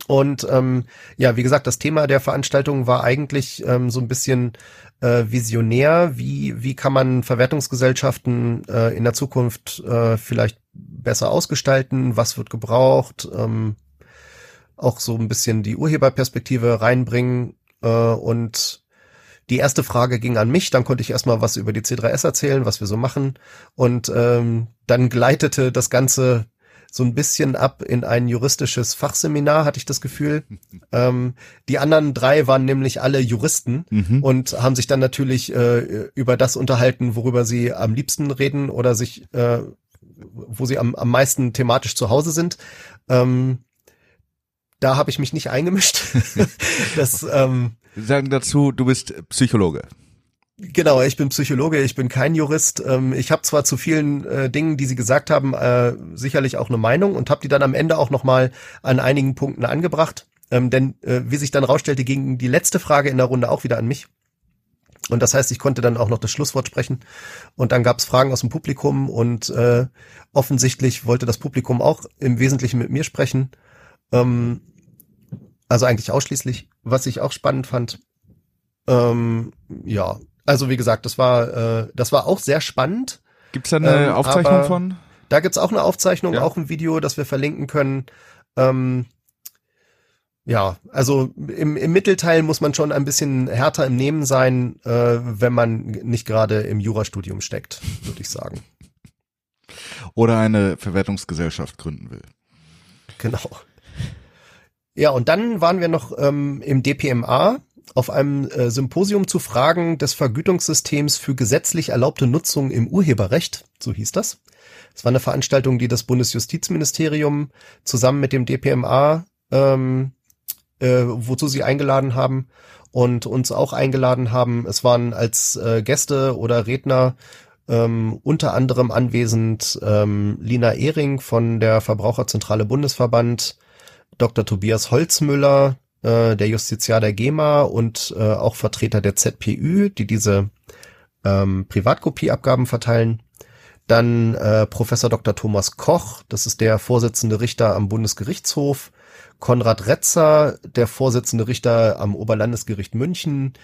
Speaker 4: Und ähm, ja, wie gesagt, das Thema der Veranstaltung war eigentlich ähm, so ein bisschen äh, visionär. Wie, wie kann man Verwertungsgesellschaften äh, in der Zukunft äh, vielleicht besser ausgestalten? Was wird gebraucht? Ähm, auch so ein bisschen die Urheberperspektive reinbringen. Äh, und die erste Frage ging an mich, dann konnte ich erstmal was über die C3S erzählen, was wir so machen. Und ähm, dann gleitete das Ganze so ein bisschen ab in ein juristisches Fachseminar, hatte ich das Gefühl. ähm, die anderen drei waren nämlich alle Juristen
Speaker 3: Mhm.
Speaker 4: und haben sich dann natürlich äh, über das unterhalten, worüber sie am liebsten reden oder sich, äh, wo sie am, am meisten thematisch zu Hause sind. Ähm, da habe ich mich nicht eingemischt. das, ähm,
Speaker 3: Wir sagen dazu, du bist Psychologe.
Speaker 4: Genau, ich bin Psychologe, ich bin kein Jurist. Ähm, ich habe zwar zu vielen äh, Dingen, die Sie gesagt haben, äh, sicherlich auch eine Meinung und habe die dann am Ende auch nochmal an einigen Punkten angebracht. Ähm, denn äh, wie sich dann rausstellte, ging die letzte Frage in der Runde auch wieder an mich. Und das heißt, ich konnte dann auch noch das Schlusswort sprechen. Und dann gab es Fragen aus dem Publikum und äh, offensichtlich wollte das Publikum auch im Wesentlichen mit mir sprechen. Ähm, also eigentlich ausschließlich, was ich auch spannend fand. Ähm, ja, also wie gesagt, das war äh, das war auch sehr spannend.
Speaker 3: Gibt's da eine
Speaker 4: Ähm,
Speaker 3: Aufzeichnung von?
Speaker 4: Da gibt's auch eine Aufzeichnung,
Speaker 3: Ja.
Speaker 4: auch ein Video, das wir verlinken können. Ähm, ja, also im, im Mittelteil muss man schon ein bisschen härter im Nehmen sein, äh, wenn man nicht gerade im Jurastudium steckt, würde ich sagen.
Speaker 3: Oder eine Verwertungsgesellschaft gründen will.
Speaker 4: Genau. Ja, und dann waren wir noch ähm, im DPMA auf einem äh, Symposium zu Fragen des Vergütungssystems für gesetzlich erlaubte Nutzung im Urheberrecht, so hieß das. Es war eine Veranstaltung, die das Bundesjustizministerium zusammen mit dem DPMA, ähm, äh, wozu sie eingeladen haben und uns auch eingeladen haben. Es waren als äh, Gäste oder Redner ähm, unter anderem anwesend ähm, Lina Ehring von der Verbraucherzentrale Bundesverband, Dr. Tobias Holzmüller, äh, der Justiziar der GEMA und äh, auch Vertreter der ZPÜ, die diese ähm, Privatkopieabgaben verteilen. Dann äh, Professor Dr. Thomas Koch, das ist der Vorsitzende Richter am Bundesgerichtshof, Konrad Retzer, der Vorsitzende Richter am Oberlandesgericht München,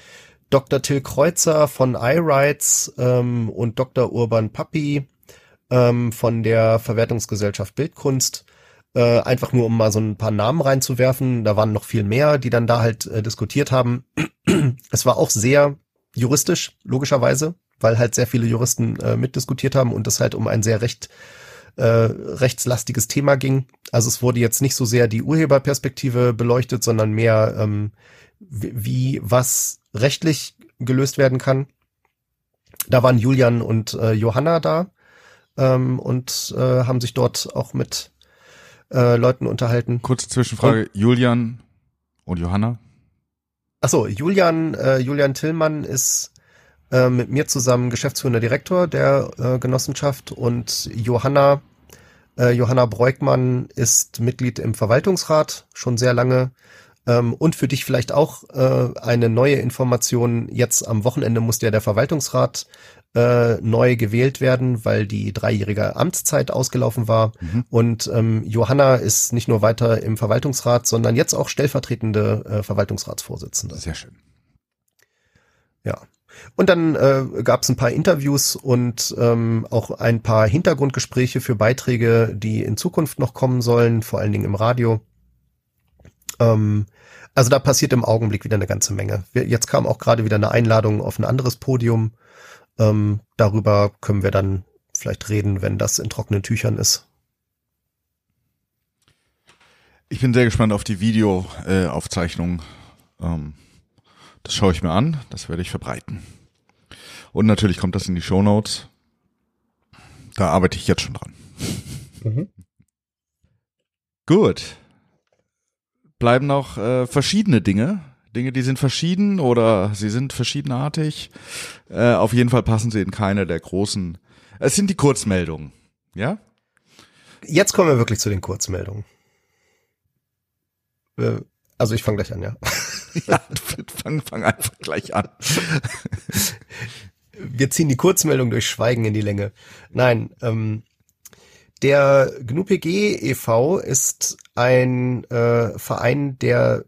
Speaker 4: Dr. Till Kreuzer von iRights ähm, und Dr. Urban Pappi ähm, von der Verwertungsgesellschaft Bildkunst. Äh, einfach nur, um mal so ein paar Namen reinzuwerfen. Da waren noch viel mehr, die dann da halt äh, diskutiert haben. es war auch sehr juristisch, logischerweise, weil halt sehr viele Juristen äh, mitdiskutiert haben und es halt um ein sehr recht äh, rechtslastiges Thema ging. Also es wurde jetzt nicht so sehr die Urheberperspektive beleuchtet, sondern mehr ähm, wie, was rechtlich gelöst werden kann. Da waren Julian und äh, Johanna da ähm, und äh, haben sich dort auch mit äh, Leuten unterhalten.
Speaker 3: Kurze Zwischenfrage. Julian und Johanna?
Speaker 4: Achso, Julian, äh, Julian Tillmann ist äh, mit mir zusammen geschäftsführender Direktor der äh, Genossenschaft und Johanna, äh, Johanna Breukmann ist Mitglied im Verwaltungsrat, schon sehr lange. Ähm, und für dich vielleicht auch äh, eine neue Information. Jetzt am Wochenende musste ja der Verwaltungsrat äh, neu gewählt werden, weil die dreijährige Amtszeit ausgelaufen war. Und ähm, Johanna ist nicht nur weiter im Verwaltungsrat, sondern jetzt auch stellvertretende äh, Verwaltungsratsvorsitzende.
Speaker 3: Sehr schön.
Speaker 4: Ja. Und dann äh, gab es ein paar Interviews und ähm, auch ein paar Hintergrundgespräche für Beiträge, die in Zukunft noch kommen sollen, vor allen Dingen im Radio. Ähm, also da passiert im Augenblick wieder eine ganze Menge. Wir, jetzt kam auch gerade wieder eine Einladung auf ein anderes Podium. Ähm, darüber können wir dann vielleicht reden, wenn das in trockenen Tüchern ist.
Speaker 3: Ich bin sehr gespannt auf die Videoaufzeichnung. Äh, ähm, das schaue ich mir an, das werde ich verbreiten. Und natürlich kommt das in die Show Notes. Da arbeite ich jetzt schon dran. Gut. Bleiben noch äh, verschiedene Dinge. Dinge, die sind verschieden oder sie sind verschiedenartig. Äh, auf jeden Fall passen sie in keine der großen. Es sind die Kurzmeldungen. Ja?
Speaker 4: Jetzt kommen wir wirklich zu den Kurzmeldungen. Äh, Also ich fange gleich an, ja.
Speaker 3: Ja, fang, fang einfach gleich an.
Speaker 4: wir ziehen die Kurzmeldung durch Schweigen in die Länge. Nein, ähm, der GNU-PG e.V. ist ein äh, Verein, der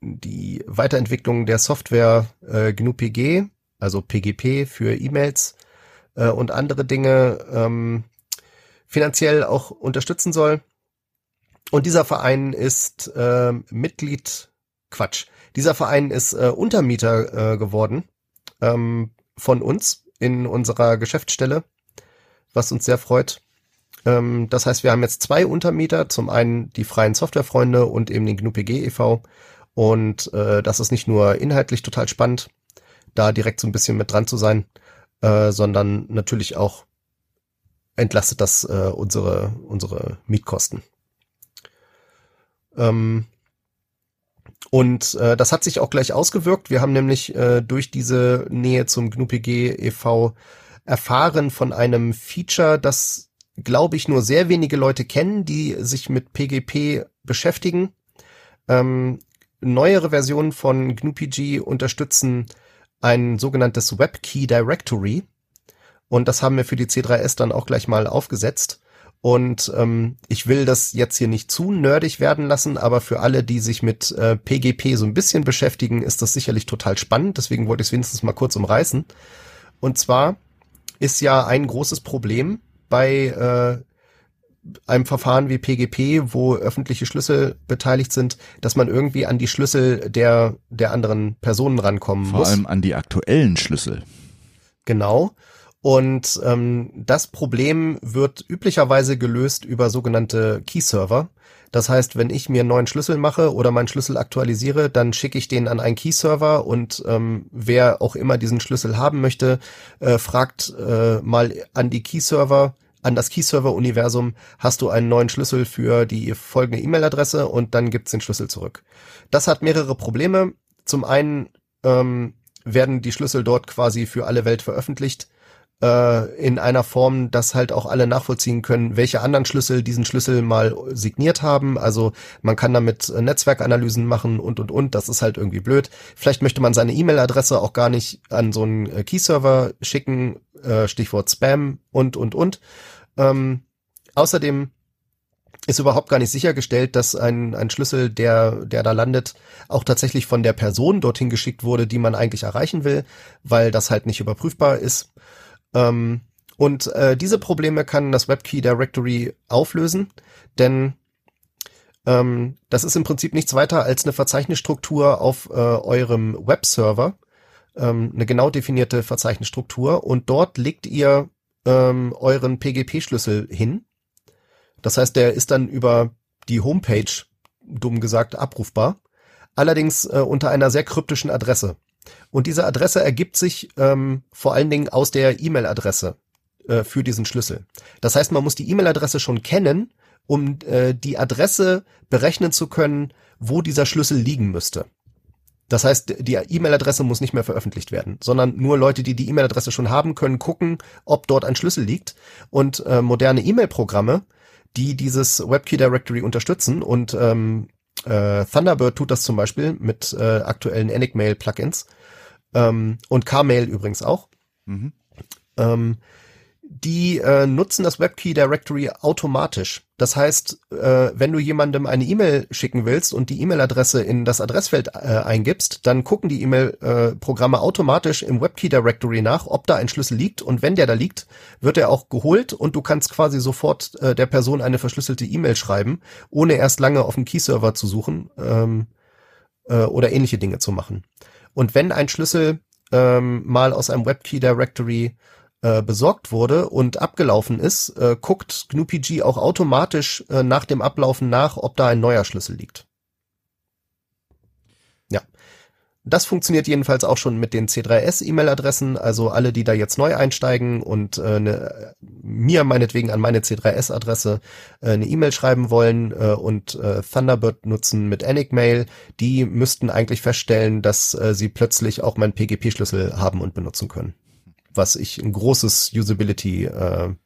Speaker 4: die Weiterentwicklung der Software äh, GNU-PG, also PGP für E-Mails äh, und andere Dinge ähm, finanziell auch unterstützen soll. Und dieser Verein ist äh, Mitglied, Quatsch, dieser Verein ist äh, Untermieter äh, geworden ähm, von uns in unserer Geschäftsstelle, was uns sehr freut. Ähm, das heißt, wir haben jetzt zwei Untermieter, zum einen die freien Softwarefreunde und eben den GNU-PG e.V. Und äh, das ist nicht nur inhaltlich total spannend, da direkt so ein bisschen mit dran zu sein, äh, sondern natürlich auch entlastet das äh, unsere, unsere Mietkosten. Ähm, und äh, das hat sich auch gleich ausgewirkt. Wir haben nämlich äh, durch diese Nähe zum GNU-PG e.V. erfahren von einem Feature, das, glaube ich, nur sehr wenige Leute kennen, die sich mit PGP beschäftigen. Ähm, neuere Versionen von GNU-PG unterstützen ein sogenanntes WebKey Directory. Und das haben wir für die C3S dann auch gleich mal aufgesetzt. Und ähm, ich will das jetzt hier nicht zu nerdig werden lassen, aber für alle, die sich mit äh, PGP so ein bisschen beschäftigen, ist das sicherlich total spannend. Deswegen wollte ich es wenigstens mal kurz umreißen. Und zwar ist ja ein großes Problem bei äh, einem Verfahren wie PGP, wo öffentliche Schlüssel beteiligt sind, dass man irgendwie an die Schlüssel der, der anderen Personen rankommen
Speaker 3: Vor
Speaker 4: muss.
Speaker 3: allem an die aktuellen Schlüssel.
Speaker 4: Genau. Und ähm, das Problem wird üblicherweise gelöst über sogenannte Key-Server. Das heißt, wenn ich mir einen neuen Schlüssel mache oder meinen Schlüssel aktualisiere, dann schicke ich den an einen Key-Server und ähm, wer auch immer diesen Schlüssel haben möchte, äh, fragt äh, mal an die Key-Server, an das Key-Server-Universum, hast du einen neuen Schlüssel für die folgende E-Mail-Adresse und dann gibt's den Schlüssel zurück. Das hat mehrere Probleme. Zum einen ähm, werden die Schlüssel dort quasi für alle Welt veröffentlicht äh, in einer Form, dass halt auch alle nachvollziehen können, welche anderen Schlüssel diesen Schlüssel mal signiert haben. Also man kann damit äh, Netzwerkanalysen machen und und und. Das ist halt irgendwie blöd. Vielleicht möchte man seine E-Mail-Adresse auch gar nicht an so einen äh, Key-Server schicken. Stichwort Spam und und und. Ähm, außerdem ist überhaupt gar nicht sichergestellt, dass ein, ein Schlüssel, der, der da landet, auch tatsächlich von der Person dorthin geschickt wurde, die man eigentlich erreichen will, weil das halt nicht überprüfbar ist. Ähm, und äh, diese Probleme kann das WebKey Directory auflösen, denn ähm, das ist im Prinzip nichts weiter als eine Verzeichnisstruktur auf äh, eurem Webserver, ähm, eine genau definierte Verzeichnisstruktur und dort legt ihr ähm, euren PGP-Schlüssel hin. Das heißt, der ist dann über die Homepage, dumm gesagt, abrufbar. Allerdings äh, unter einer sehr kryptischen Adresse. Und diese Adresse ergibt sich ähm, vor allen Dingen aus der E-Mail-Adresse äh, für diesen Schlüssel. Das heißt, man muss die E-Mail-Adresse schon kennen, um äh, die Adresse berechnen zu können, wo dieser Schlüssel liegen müsste. Das heißt, die E-Mail-Adresse muss nicht mehr veröffentlicht werden, sondern nur Leute, die die E-Mail-Adresse schon haben, können gucken, ob dort ein Schlüssel liegt. Und äh, moderne E-Mail-Programme, die dieses WebKey Directory unterstützen und ähm, äh, Thunderbird tut das zum Beispiel mit äh, aktuellen Enigmail-Plugins ähm, und Carmail übrigens auch.
Speaker 3: Mhm.
Speaker 4: Ähm, die äh, nutzen das WebKey Directory automatisch. Das heißt, äh, wenn du jemandem eine E-Mail schicken willst und die E-Mail-Adresse in das Adressfeld äh, eingibst, dann gucken die E-Mail-Programme automatisch im WebKey Directory nach, ob da ein Schlüssel liegt. Und wenn der da liegt, wird er auch geholt und du kannst quasi sofort äh, der Person eine verschlüsselte E-Mail schreiben, ohne erst lange auf dem Key-Server zu suchen ähm, äh, oder ähnliche Dinge zu machen. Und wenn ein Schlüssel ähm, mal aus einem WebKey Directory äh, besorgt wurde und abgelaufen ist, äh, guckt GNU-PG auch automatisch äh, nach dem Ablaufen nach, ob da ein neuer Schlüssel liegt. Ja. Das funktioniert jedenfalls auch schon mit den C3S-E-Mail-Adressen, also alle, die da jetzt neu einsteigen und äh, ne, mir meinetwegen an meine C3S-Adresse äh, eine E-Mail schreiben wollen äh, und äh, Thunderbird nutzen mit Enigmail, die müssten eigentlich feststellen, dass äh, sie plötzlich auch meinen PGP-Schlüssel haben und benutzen können was ich ein großes Usability-Feature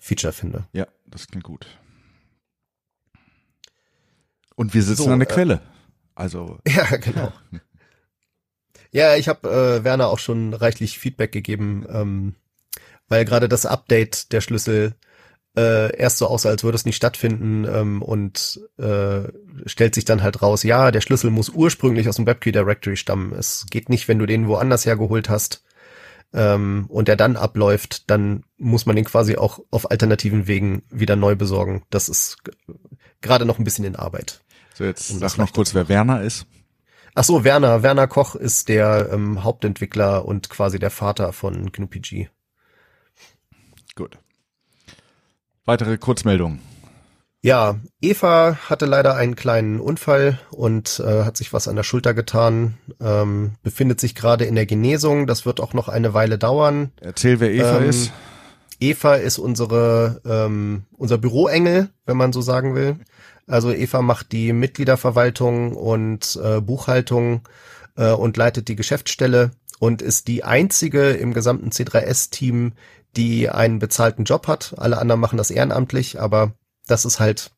Speaker 4: äh, finde.
Speaker 3: Ja, das klingt gut. Und wir sitzen
Speaker 4: So,
Speaker 3: an der
Speaker 4: äh,
Speaker 3: Quelle. Also,
Speaker 4: Ja, genau. ja, ich habe äh, Werner auch schon reichlich Feedback gegeben, ähm, weil gerade das Update der Schlüssel äh, erst so aussah, als würde es nicht stattfinden ähm, und äh, stellt sich dann halt raus, ja, der Schlüssel muss ursprünglich aus dem WebKey Directory stammen. Es geht nicht, wenn du den woanders hergeholt hast ähm, und der dann abläuft, dann muss man den quasi auch auf alternativen Wegen wieder neu besorgen. Das ist gerade noch ein bisschen in Arbeit.
Speaker 3: so jetzt
Speaker 4: Um
Speaker 3: sag noch kurz, wer Werner ist.
Speaker 4: Ach so, Werner. Werner Koch ist der ähm, Hauptentwickler und quasi der Vater von GNU-PG.
Speaker 3: Gut. Weitere Kurzmeldungen.
Speaker 4: Ja, Eva hatte leider einen kleinen Unfall und äh, hat sich was an der Schulter getan, ähm, befindet sich gerade in der Genesung. Das wird auch noch eine Weile dauern.
Speaker 3: Erzähl, wer Eva
Speaker 4: Ähm,
Speaker 3: ist.
Speaker 4: Eva ist unsere ähm, unser Büroengel, wenn man so sagen will. Also Eva macht die Mitgliederverwaltung und äh, Buchhaltung äh, und leitet die Geschäftsstelle und ist die einzige im gesamten C3S-Team, die einen bezahlten Job hat. Alle anderen machen das ehrenamtlich, aber das ist halt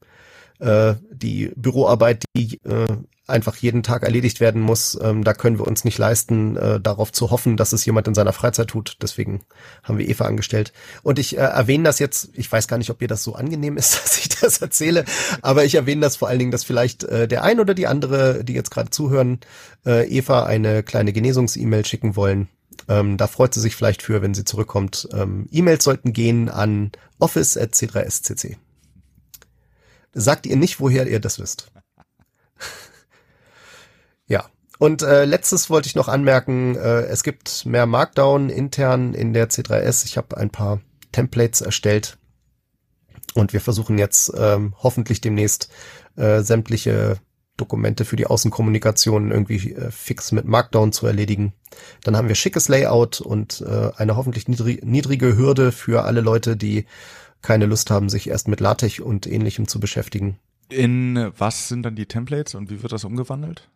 Speaker 4: äh, die Büroarbeit, die äh, einfach jeden Tag erledigt werden muss. Ähm, da können wir uns nicht leisten, äh, darauf zu hoffen, dass es jemand in seiner Freizeit tut. Deswegen haben wir Eva angestellt. Und ich äh, erwähne das jetzt, ich weiß gar nicht, ob ihr das so angenehm ist, dass ich das erzähle, aber ich erwähne das vor allen Dingen, dass vielleicht äh, der ein oder die andere, die jetzt gerade zuhören, äh, Eva eine kleine Genesungs-E-Mail schicken wollen. Ähm, da freut sie sich vielleicht für, wenn sie zurückkommt. Ähm, E-Mails sollten gehen an office.c3scc. Sagt ihr nicht, woher ihr das wisst. ja. Und äh, letztes wollte ich noch anmerken, äh, es gibt mehr Markdown intern in der C3S. Ich habe ein paar Templates erstellt und wir versuchen jetzt ähm, hoffentlich demnächst äh, sämtliche Dokumente für die Außenkommunikation irgendwie äh, fix mit Markdown zu erledigen. Dann haben wir schickes Layout und äh, eine hoffentlich niedrig, niedrige Hürde für alle Leute, die keine Lust haben, sich erst mit LaTeX und ähnlichem zu beschäftigen.
Speaker 3: In was sind dann die Templates und wie wird das umgewandelt?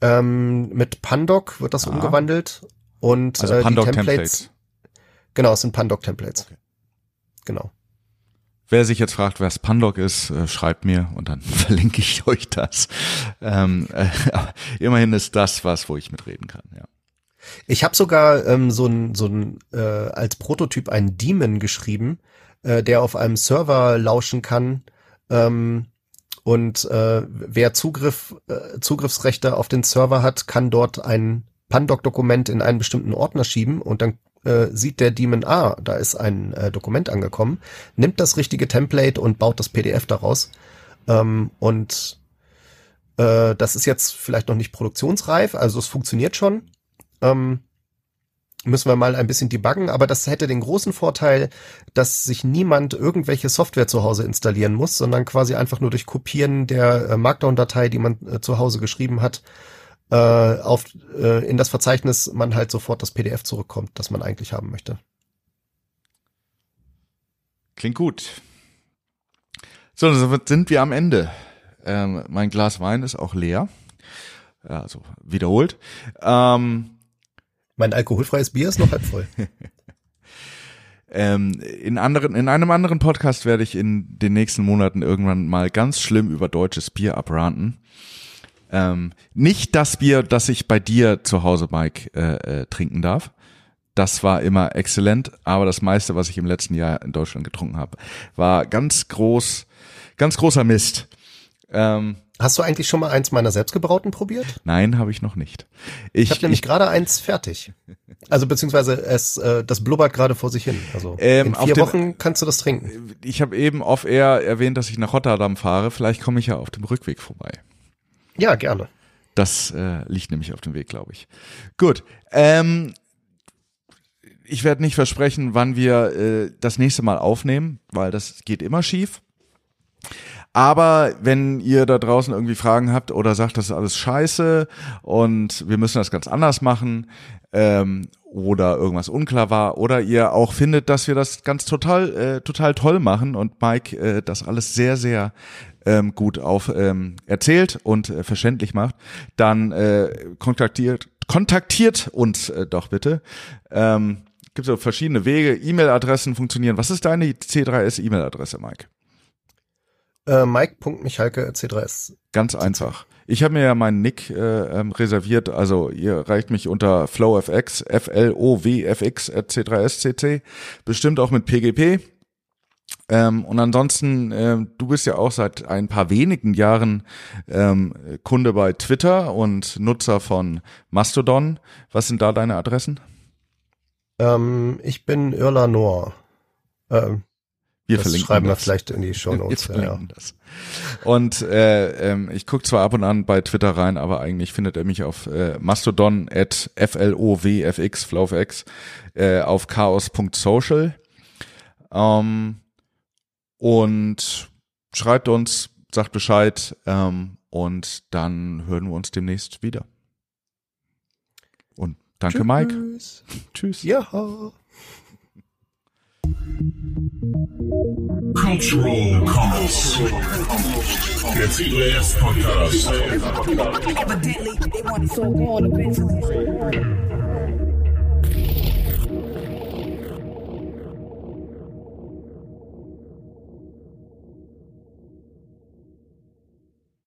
Speaker 4: Ähm, mit Pandoc wird das
Speaker 3: Ah.
Speaker 4: umgewandelt und
Speaker 3: Also
Speaker 4: äh, die
Speaker 3: Pandoc-Templates.
Speaker 4: Genau, es sind Pandoc-Templates.
Speaker 3: Okay.
Speaker 4: Genau.
Speaker 3: Wer sich jetzt fragt, was Pandoc ist, äh, schreibt mir und dann verlinke ich euch das. Ähm, äh, immerhin ist das was, wo ich mitreden kann. Ja.
Speaker 4: Ich habe sogar ähm, so ein, so ein äh, als Prototyp einen Daemon geschrieben, äh, der auf einem Server lauschen kann. Ähm, und äh, wer Zugriff, äh, Zugriffsrechte auf den Server hat, kann dort ein Pandoc-Dokument in einen bestimmten Ordner schieben und dann äh, sieht der Daemon, ah, da ist ein äh, Dokument angekommen, nimmt das richtige Template und baut das PDF daraus. Ähm, und äh, das ist jetzt vielleicht noch nicht produktionsreif, also es funktioniert schon. Ähm, müssen wir mal ein bisschen debuggen, aber das hätte den großen Vorteil, dass sich niemand irgendwelche Software zu Hause installieren muss, sondern quasi einfach nur durch Kopieren der äh, Markdown-Datei, die man äh, zu Hause geschrieben hat, äh, auf, in das Verzeichnis man halt sofort das PDF zurückkommt, das man eigentlich haben möchte.
Speaker 3: Klingt gut. So, sind wir am Ende. Ähm, mein Glas Wein ist auch leer. Also wiederholt. Ähm,
Speaker 4: Mein alkoholfreies Bier ist noch halb voll.
Speaker 3: Ähm, in anderen, in einem anderen Podcast werde ich in den nächsten Monaten irgendwann mal ganz schlimm über deutsches Bier abranten. Ähm, nicht das Bier, das ich bei dir zu Hause, Mike, äh, äh, trinken darf. Das war immer exzellent, aber das meiste, was ich im letzten Jahr in Deutschland getrunken habe, war ganz groß, ganz großer Mist. Ähm,
Speaker 4: Hast du eigentlich schon mal eins meiner selbstgebrauten probiert?
Speaker 3: nein, habe ich noch nicht.
Speaker 4: Ich habe nämlich gerade eins fertig. Also beziehungsweise es, äh, das blubbert gerade vor sich hin. Also
Speaker 3: Ähm,
Speaker 4: in vier
Speaker 3: dem-
Speaker 4: Wochen kannst du das trinken.
Speaker 3: ich habe eben off-air erwähnt, dass ich nach Rotterdam fahre. Vielleicht komme ich ja auf dem Rückweg vorbei.
Speaker 4: Ja, gerne.
Speaker 3: Das äh, liegt nämlich auf dem Weg, glaube ich. Gut. Ähm, ich werde nicht versprechen, wann wir äh, das nächste Mal aufnehmen, weil das geht immer schief. Aber wenn ihr da draußen irgendwie Fragen habt oder sagt, das ist alles scheiße und wir müssen das ganz anders machen ähm, oder irgendwas unklar war oder ihr auch findet, dass wir das ganz total äh, total toll machen und Mike äh, das alles sehr sehr ähm, gut auf ähm, erzählt und äh, verständlich macht, dann äh, kontaktiert kontaktiert uns äh, doch bitte. Ähm, gibt so verschiedene Wege, E-Mail-Adressen funktionieren. Was ist deine C3S E-Mail-Adresse, Mike?
Speaker 4: Äh, Mike.michalke C3S.
Speaker 3: Ganz einfach. Ich habe mir ja meinen Nick äh, ähm, reserviert, also ihr reicht mich unter flowfx, F-L-O-W-F-X at C3SCC, bestimmt auch mit PGP. Ähm, und ansonsten, ähm, du bist ja auch seit ein paar wenigen Jahren ähm, Kunde bei Twitter und Nutzer von Mastodon. Was sind da deine Adressen?
Speaker 4: Ähm, ich bin Irla Noor. Ähm,
Speaker 3: Wir
Speaker 4: das
Speaker 3: verlinken
Speaker 4: schreiben wir
Speaker 3: das.
Speaker 4: vielleicht in die Show
Speaker 3: Wir
Speaker 4: Notes. Ja, ja.
Speaker 3: verlinken das. Und äh, ähm, ich gucke zwar ab und an bei Twitter rein, aber eigentlich findet er mich auf äh, Mastodon at flowfx, flowfx, äh, auf chaos.social. Ähm, und schreibt uns, sagt Bescheid ähm, und dann hören wir uns demnächst wieder. Und danke, Mike. Tschüss.
Speaker 4: Ja.
Speaker 1: Cultural Comments. Der C3S Podcast.
Speaker 2: Evidently, they want it so gone eventually. Mm.